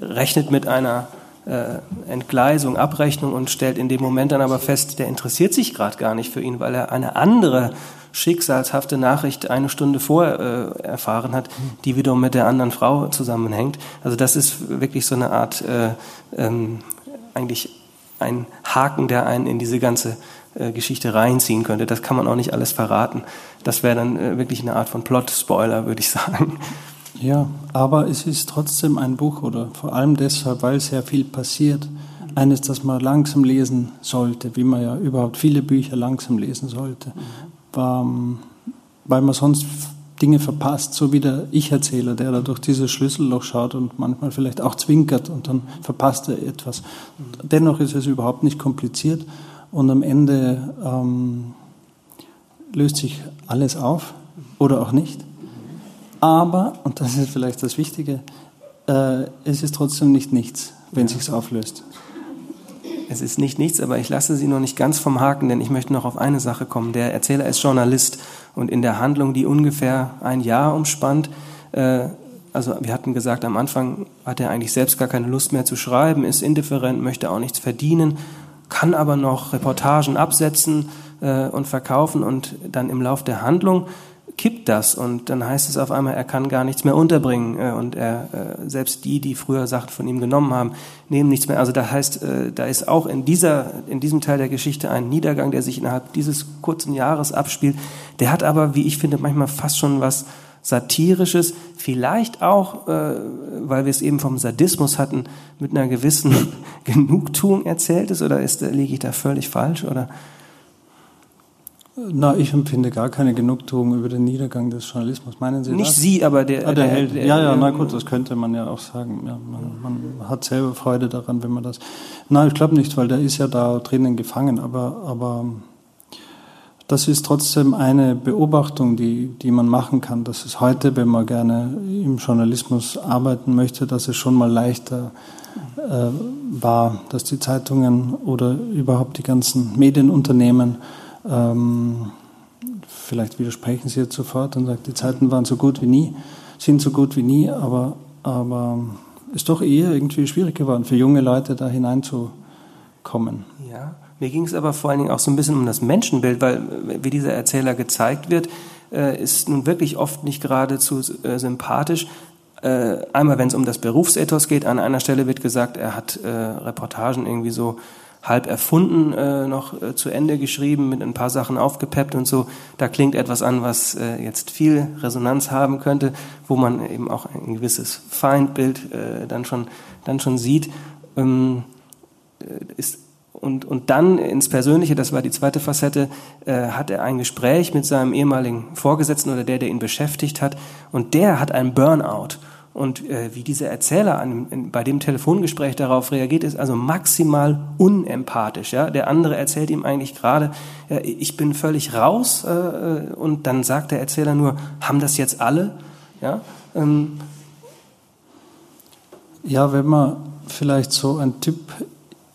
rechnet mit einer äh, Entgleisung, Abrechnung und stellt in dem Moment dann aber fest, der interessiert sich gerade gar nicht für ihn, weil er eine andere schicksalshafte Nachricht eine Stunde vorher äh, erfahren hat, die wiederum mit der anderen Frau zusammenhängt. Also das ist wirklich so eine Art äh, ähm, eigentlich ein Haken, der einen in diese ganze äh, Geschichte reinziehen könnte. Das kann man auch nicht alles verraten. Das wäre dann äh, wirklich eine Art von Plot-Spoiler, würde ich sagen. Ja, aber es ist trotzdem ein Buch oder vor allem deshalb, weil sehr viel passiert. Eines, das man langsam lesen sollte, wie man ja überhaupt viele Bücher langsam lesen sollte, weil man sonst Dinge verpasst, so wie der Ich-Erzähler, der da durch dieses Schlüsselloch schaut und manchmal vielleicht auch zwinkert und dann verpasst er etwas. Dennoch ist es überhaupt nicht kompliziert und am Ende ähm, löst sich alles auf oder auch nicht. Aber, und das ist vielleicht das Wichtige, äh, es ist trotzdem nicht nichts, wenn ja. sich auflöst. Es ist nicht nichts, aber ich lasse Sie noch nicht ganz vom Haken, denn ich möchte noch auf eine Sache kommen. Der Erzähler ist Journalist und in der Handlung, die ungefähr ein Jahr umspannt, äh, also wir hatten gesagt, am Anfang hat er eigentlich selbst gar keine Lust mehr zu schreiben, ist indifferent, möchte auch nichts verdienen, kann aber noch Reportagen absetzen äh, und verkaufen und dann im Lauf der Handlung kippt das und dann heißt es auf einmal, er kann gar nichts mehr unterbringen äh, und er, äh, selbst die, die früher Sachen von ihm genommen haben, nehmen nichts mehr. Also das heißt, äh, da ist auch in dieser, in diesem Teil der Geschichte ein Niedergang, der sich innerhalb dieses kurzen Jahres abspielt. Der hat aber, wie ich finde, manchmal fast schon was Satirisches, vielleicht auch, weil wir es eben vom Sadismus hatten, mit einer gewissen Genugtuung erzählt ist, oder ist, liege ich da völlig falsch, oder? Na, ich empfinde gar keine Genugtuung über den Niedergang des Journalismus. Meinen Sie Nicht das? Sie, aber der, ah, der, der, Held. der, ja, ja, na gut, das könnte man ja auch sagen. Ja, man, man hat selber Freude daran, wenn man das. Nein, ich glaube nicht, weil der ist ja da drinnen gefangen. Aber, aber das ist trotzdem eine Beobachtung, die, die man machen kann, dass es heute, wenn man gerne im Journalismus arbeiten möchte, dass es schon mal leichter äh, war, dass die Zeitungen oder überhaupt die ganzen Medienunternehmen ähm, vielleicht widersprechen Sie jetzt sofort und sagen, die Zeiten waren so gut wie nie, sind so gut wie nie, aber, aber ist doch eher irgendwie schwierig geworden für junge Leute da hineinzukommen. Ja, mir ging es aber vor allen Dingen auch so ein bisschen um das Menschenbild, weil wie dieser Erzähler gezeigt wird, äh, ist nun wirklich oft nicht geradezu äh, sympathisch. Äh, einmal, wenn es um das Berufsethos geht, an einer Stelle wird gesagt, er hat äh, Reportagen irgendwie so halb erfunden äh, noch äh, zu Ende geschrieben, mit ein paar Sachen aufgepeppt und so. Da klingt etwas an, was äh, jetzt viel Resonanz haben könnte, wo man eben auch ein gewisses Feindbild äh, dann schon dann schon sieht. Ähm, äh, ist und, und dann ins Persönliche, das war die zweite Facette, äh, hat er ein Gespräch mit seinem ehemaligen Vorgesetzten oder der, der ihn beschäftigt hat. Und der hat einen Burnout. Und äh, wie dieser Erzähler an, in, bei dem Telefongespräch darauf reagiert, ist also maximal unempathisch. Ja? Der andere erzählt ihm eigentlich gerade, äh, ich bin völlig raus. Äh, und dann sagt der Erzähler nur, haben das jetzt alle? Ja, ähm, ja wenn man vielleicht so ein Typ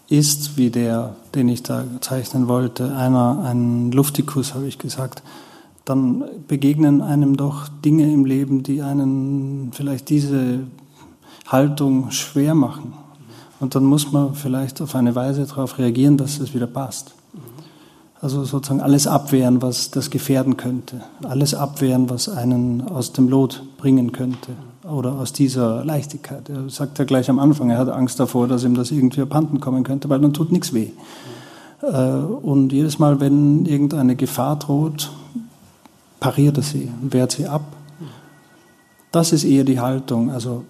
ist wie der, den ich da zeichnen wollte, einer, ein Luftikus, habe ich gesagt, dann begegnen einem doch Dinge im Leben, die einen vielleicht diese Haltung schwer machen. Und dann muss man vielleicht auf eine Weise darauf reagieren, dass es wieder passt. Also sozusagen alles abwehren, was das gefährden könnte. Alles abwehren, was einen aus dem Lot bringen könnte. Oder aus dieser Leichtigkeit. Er sagt ja gleich am Anfang, er hat Angst davor, dass ihm das irgendwie abhanden kommen könnte, weil dann tut nichts weh. Und jedes Mal, wenn irgendeine Gefahr droht, pariert er sie und wehrt sie ab. Das ist eher die Haltung, also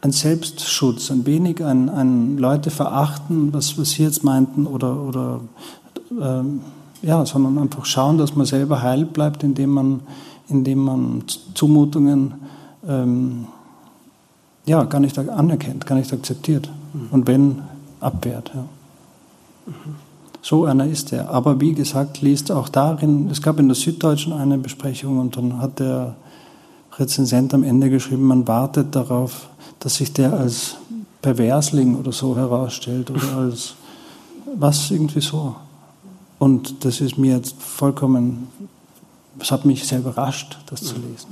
ein Selbstschutz, ein wenig ein, ein Leute verachten, was, was Sie jetzt meinten, oder, oder ähm, ja, sondern einfach schauen, dass man selber heil bleibt, indem man, indem man Zumutungen ähm, ja, gar nicht anerkennt, gar nicht akzeptiert. Mhm. Und wenn, abwehrt. Ja. Mhm. So einer ist er. Aber wie gesagt, liest auch darin, es gab in der Süddeutschen eine Besprechung und dann hat der Rezensent am Ende geschrieben, man wartet darauf, dass sich der als Perversling oder so herausstellt oder als was irgendwie so. Und das ist mir jetzt vollkommen, es hat mich sehr überrascht, das zu lesen.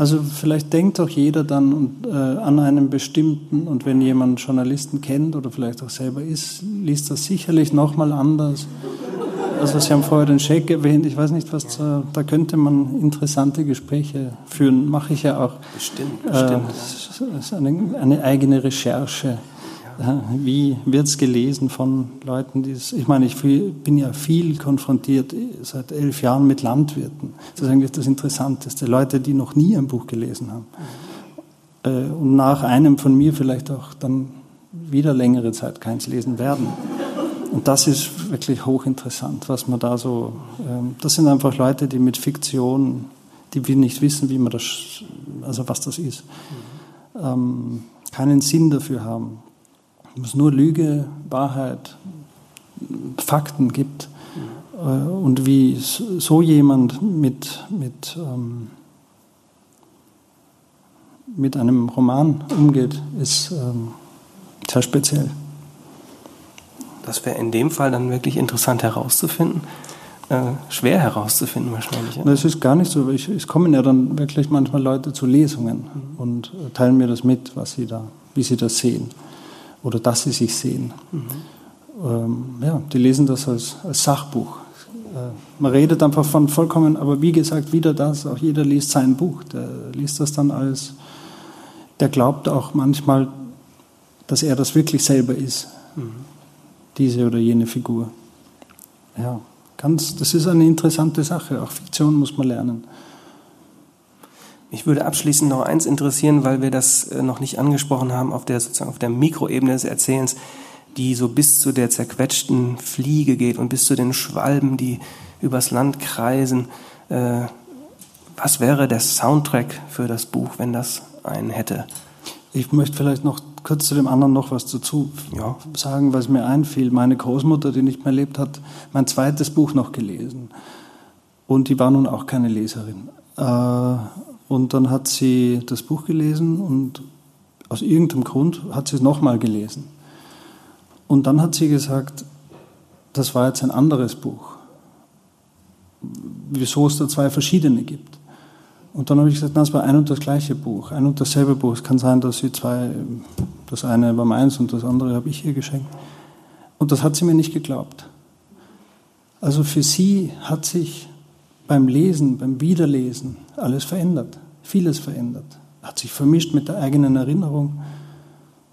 Also vielleicht denkt auch jeder dann äh, an einen bestimmten, und wenn jemand Journalisten kennt oder vielleicht auch selber ist, liest das sicherlich nochmal anders. Also Sie haben vorher den Scheck erwähnt, ich weiß nicht, was da, da könnte man interessante Gespräche führen, mache ich ja auch. Bestimmt, bestimmt. Äh, das ist eine, eine eigene Recherche. Wie wird es gelesen von Leuten, die es. Ich meine, ich bin ja viel konfrontiert seit elf Jahren mit Landwirten. Das ist eigentlich das Interessanteste. Leute, die noch nie ein Buch gelesen haben. Mhm. Und nach einem von mir vielleicht auch dann wieder längere Zeit keins lesen werden. Und das ist wirklich hochinteressant, was man da so. Ähm, das sind einfach Leute, die mit Fiktion, die wir nicht wissen, wie man das, also was das ist, mhm. ähm, keinen Sinn dafür haben wo es nur Lüge, Wahrheit, Fakten gibt äh, und wie so jemand mit, mit, ähm, mit einem Roman umgeht, ist ähm, sehr speziell. Das wäre in dem Fall dann wirklich interessant herauszufinden. Äh, schwer herauszufinden wahrscheinlich. Ja. Das ist gar nicht so. Ich, es kommen ja dann wirklich manchmal Leute zu Lesungen mhm. und teilen mir das mit, was sie da, wie sie das sehen oder dass sie sich sehen. Mhm. Ähm, ja, die lesen das als, als Sachbuch. Äh, man redet einfach von vollkommen, aber wie gesagt, wieder das, auch jeder liest sein Buch, der liest das dann als, der glaubt auch manchmal, dass er das wirklich selber ist, mhm. diese oder jene Figur. Ja, ganz, das ist eine interessante Sache, auch Fiktion muss man lernen. Mich würde abschließend noch eins interessieren, weil wir das äh, noch nicht angesprochen haben auf der sozusagen auf der Mikroebene des Erzählens, die so bis zu der zerquetschten Fliege geht und bis zu den Schwalben, die übers Land kreisen. Äh, was wäre der Soundtrack für das Buch, wenn das einen hätte? Ich möchte vielleicht noch kurz zu dem anderen noch was dazu ja. sagen, was mir einfiel. Meine Großmutter, die nicht mehr lebt, hat mein zweites Buch noch gelesen. Und die war nun auch keine Leserin. Äh, und dann hat sie das Buch gelesen und aus irgendeinem Grund hat sie es nochmal gelesen. Und dann hat sie gesagt, das war jetzt ein anderes Buch. Wieso es da zwei verschiedene gibt. Und dann habe ich gesagt, das war ein und das gleiche Buch, ein und dasselbe Buch. Es kann sein, dass sie zwei, das eine war meins und das andere habe ich ihr geschenkt. Und das hat sie mir nicht geglaubt. Also für sie hat sich beim Lesen, beim Wiederlesen alles verändert, vieles verändert, hat sich vermischt mit der eigenen Erinnerung.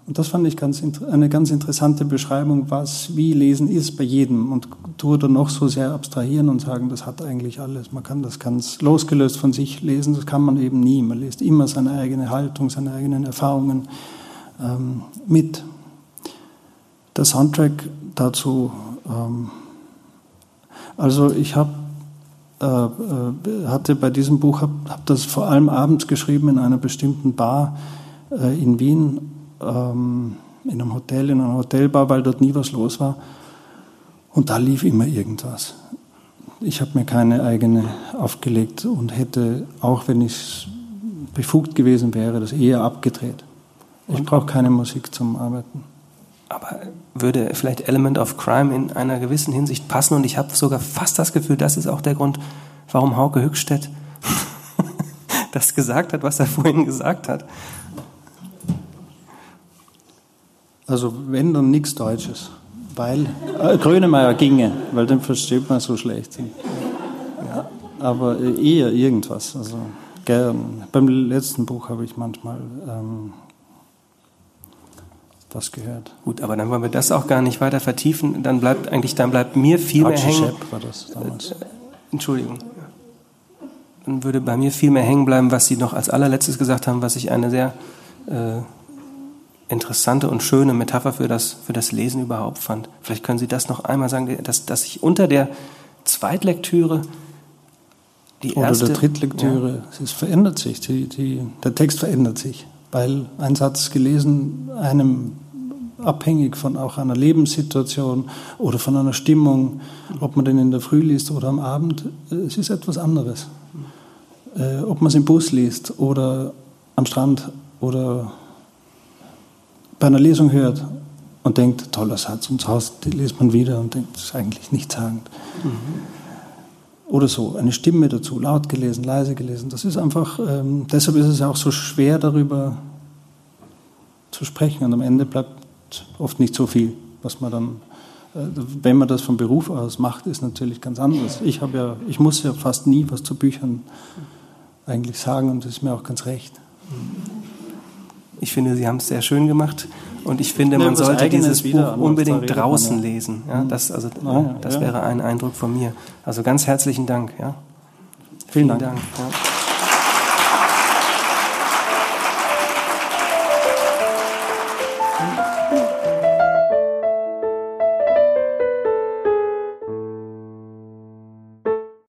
Und das fand ich ganz, eine ganz interessante Beschreibung, was wie Lesen ist bei jedem. Und tue dann noch so sehr abstrahieren und sagen, das hat eigentlich alles. Man kann das ganz losgelöst von sich lesen, das kann man eben nie. Man liest immer seine eigene Haltung, seine eigenen Erfahrungen ähm, mit. Der Soundtrack dazu, ähm, also ich habe hatte bei diesem Buch, habe hab das vor allem abends geschrieben in einer bestimmten Bar äh, in Wien ähm, in einem Hotel, in einer Hotelbar, weil dort nie was los war. Und da lief immer irgendwas. Ich habe mir keine eigene aufgelegt und hätte, auch wenn ich befugt gewesen wäre, das eher abgedreht. Ich brauche keine Musik zum Arbeiten. Aber würde vielleicht Element of Crime in einer gewissen Hinsicht passen und ich habe sogar fast das Gefühl, das ist auch der Grund, warum Hauke Hückstedt das gesagt hat, was er vorhin gesagt hat. Also wenn dann nichts Deutsches, weil äh, Grönemeyer ginge, weil den versteht man so schlecht. Ja, aber eher irgendwas. Also gern. Beim letzten Buch habe ich manchmal ähm, das gehört. Gut, aber dann wollen wir das auch gar nicht weiter vertiefen. Dann bleibt eigentlich, dann bleibt mir viel Archie mehr hängen. War das damals. Äh, Entschuldigung. Dann würde bei mir viel mehr hängen bleiben, was Sie noch als allerletztes gesagt haben, was ich eine sehr äh, interessante und schöne Metapher für das, für das Lesen überhaupt fand. Vielleicht können Sie das noch einmal sagen, dass, dass ich unter der Zweitlektüre die erste... Oder der Drittlektüre, ja. es verändert sich, die, die, der Text verändert sich, weil ein Satz gelesen einem abhängig von auch einer Lebenssituation oder von einer Stimmung, ob man den in der Früh liest oder am Abend, es ist etwas anderes. Äh, ob man es im Bus liest oder am Strand oder bei einer Lesung hört und denkt, toller Satz, und zu Hause liest man wieder und denkt, das ist eigentlich nichtssagend. Mhm. Oder so, eine Stimme dazu, laut gelesen, leise gelesen. Das ist einfach, ähm, deshalb ist es auch so schwer darüber zu sprechen und am Ende bleibt oft nicht so viel, was man dann, äh, wenn man das vom Beruf aus macht, ist natürlich ganz anders. Ich habe ja, ich muss ja fast nie was zu Büchern eigentlich sagen und das ist mir auch ganz recht. Mhm. Ich finde, Sie haben es sehr schön gemacht und ich finde, man sollte dieses Buch unbedingt draußen lesen. Ja, mhm. das also, das wäre ein Eindruck von mir. Also ganz herzlichen Dank. Ja. Vielen, Vielen Dank. Dank ja.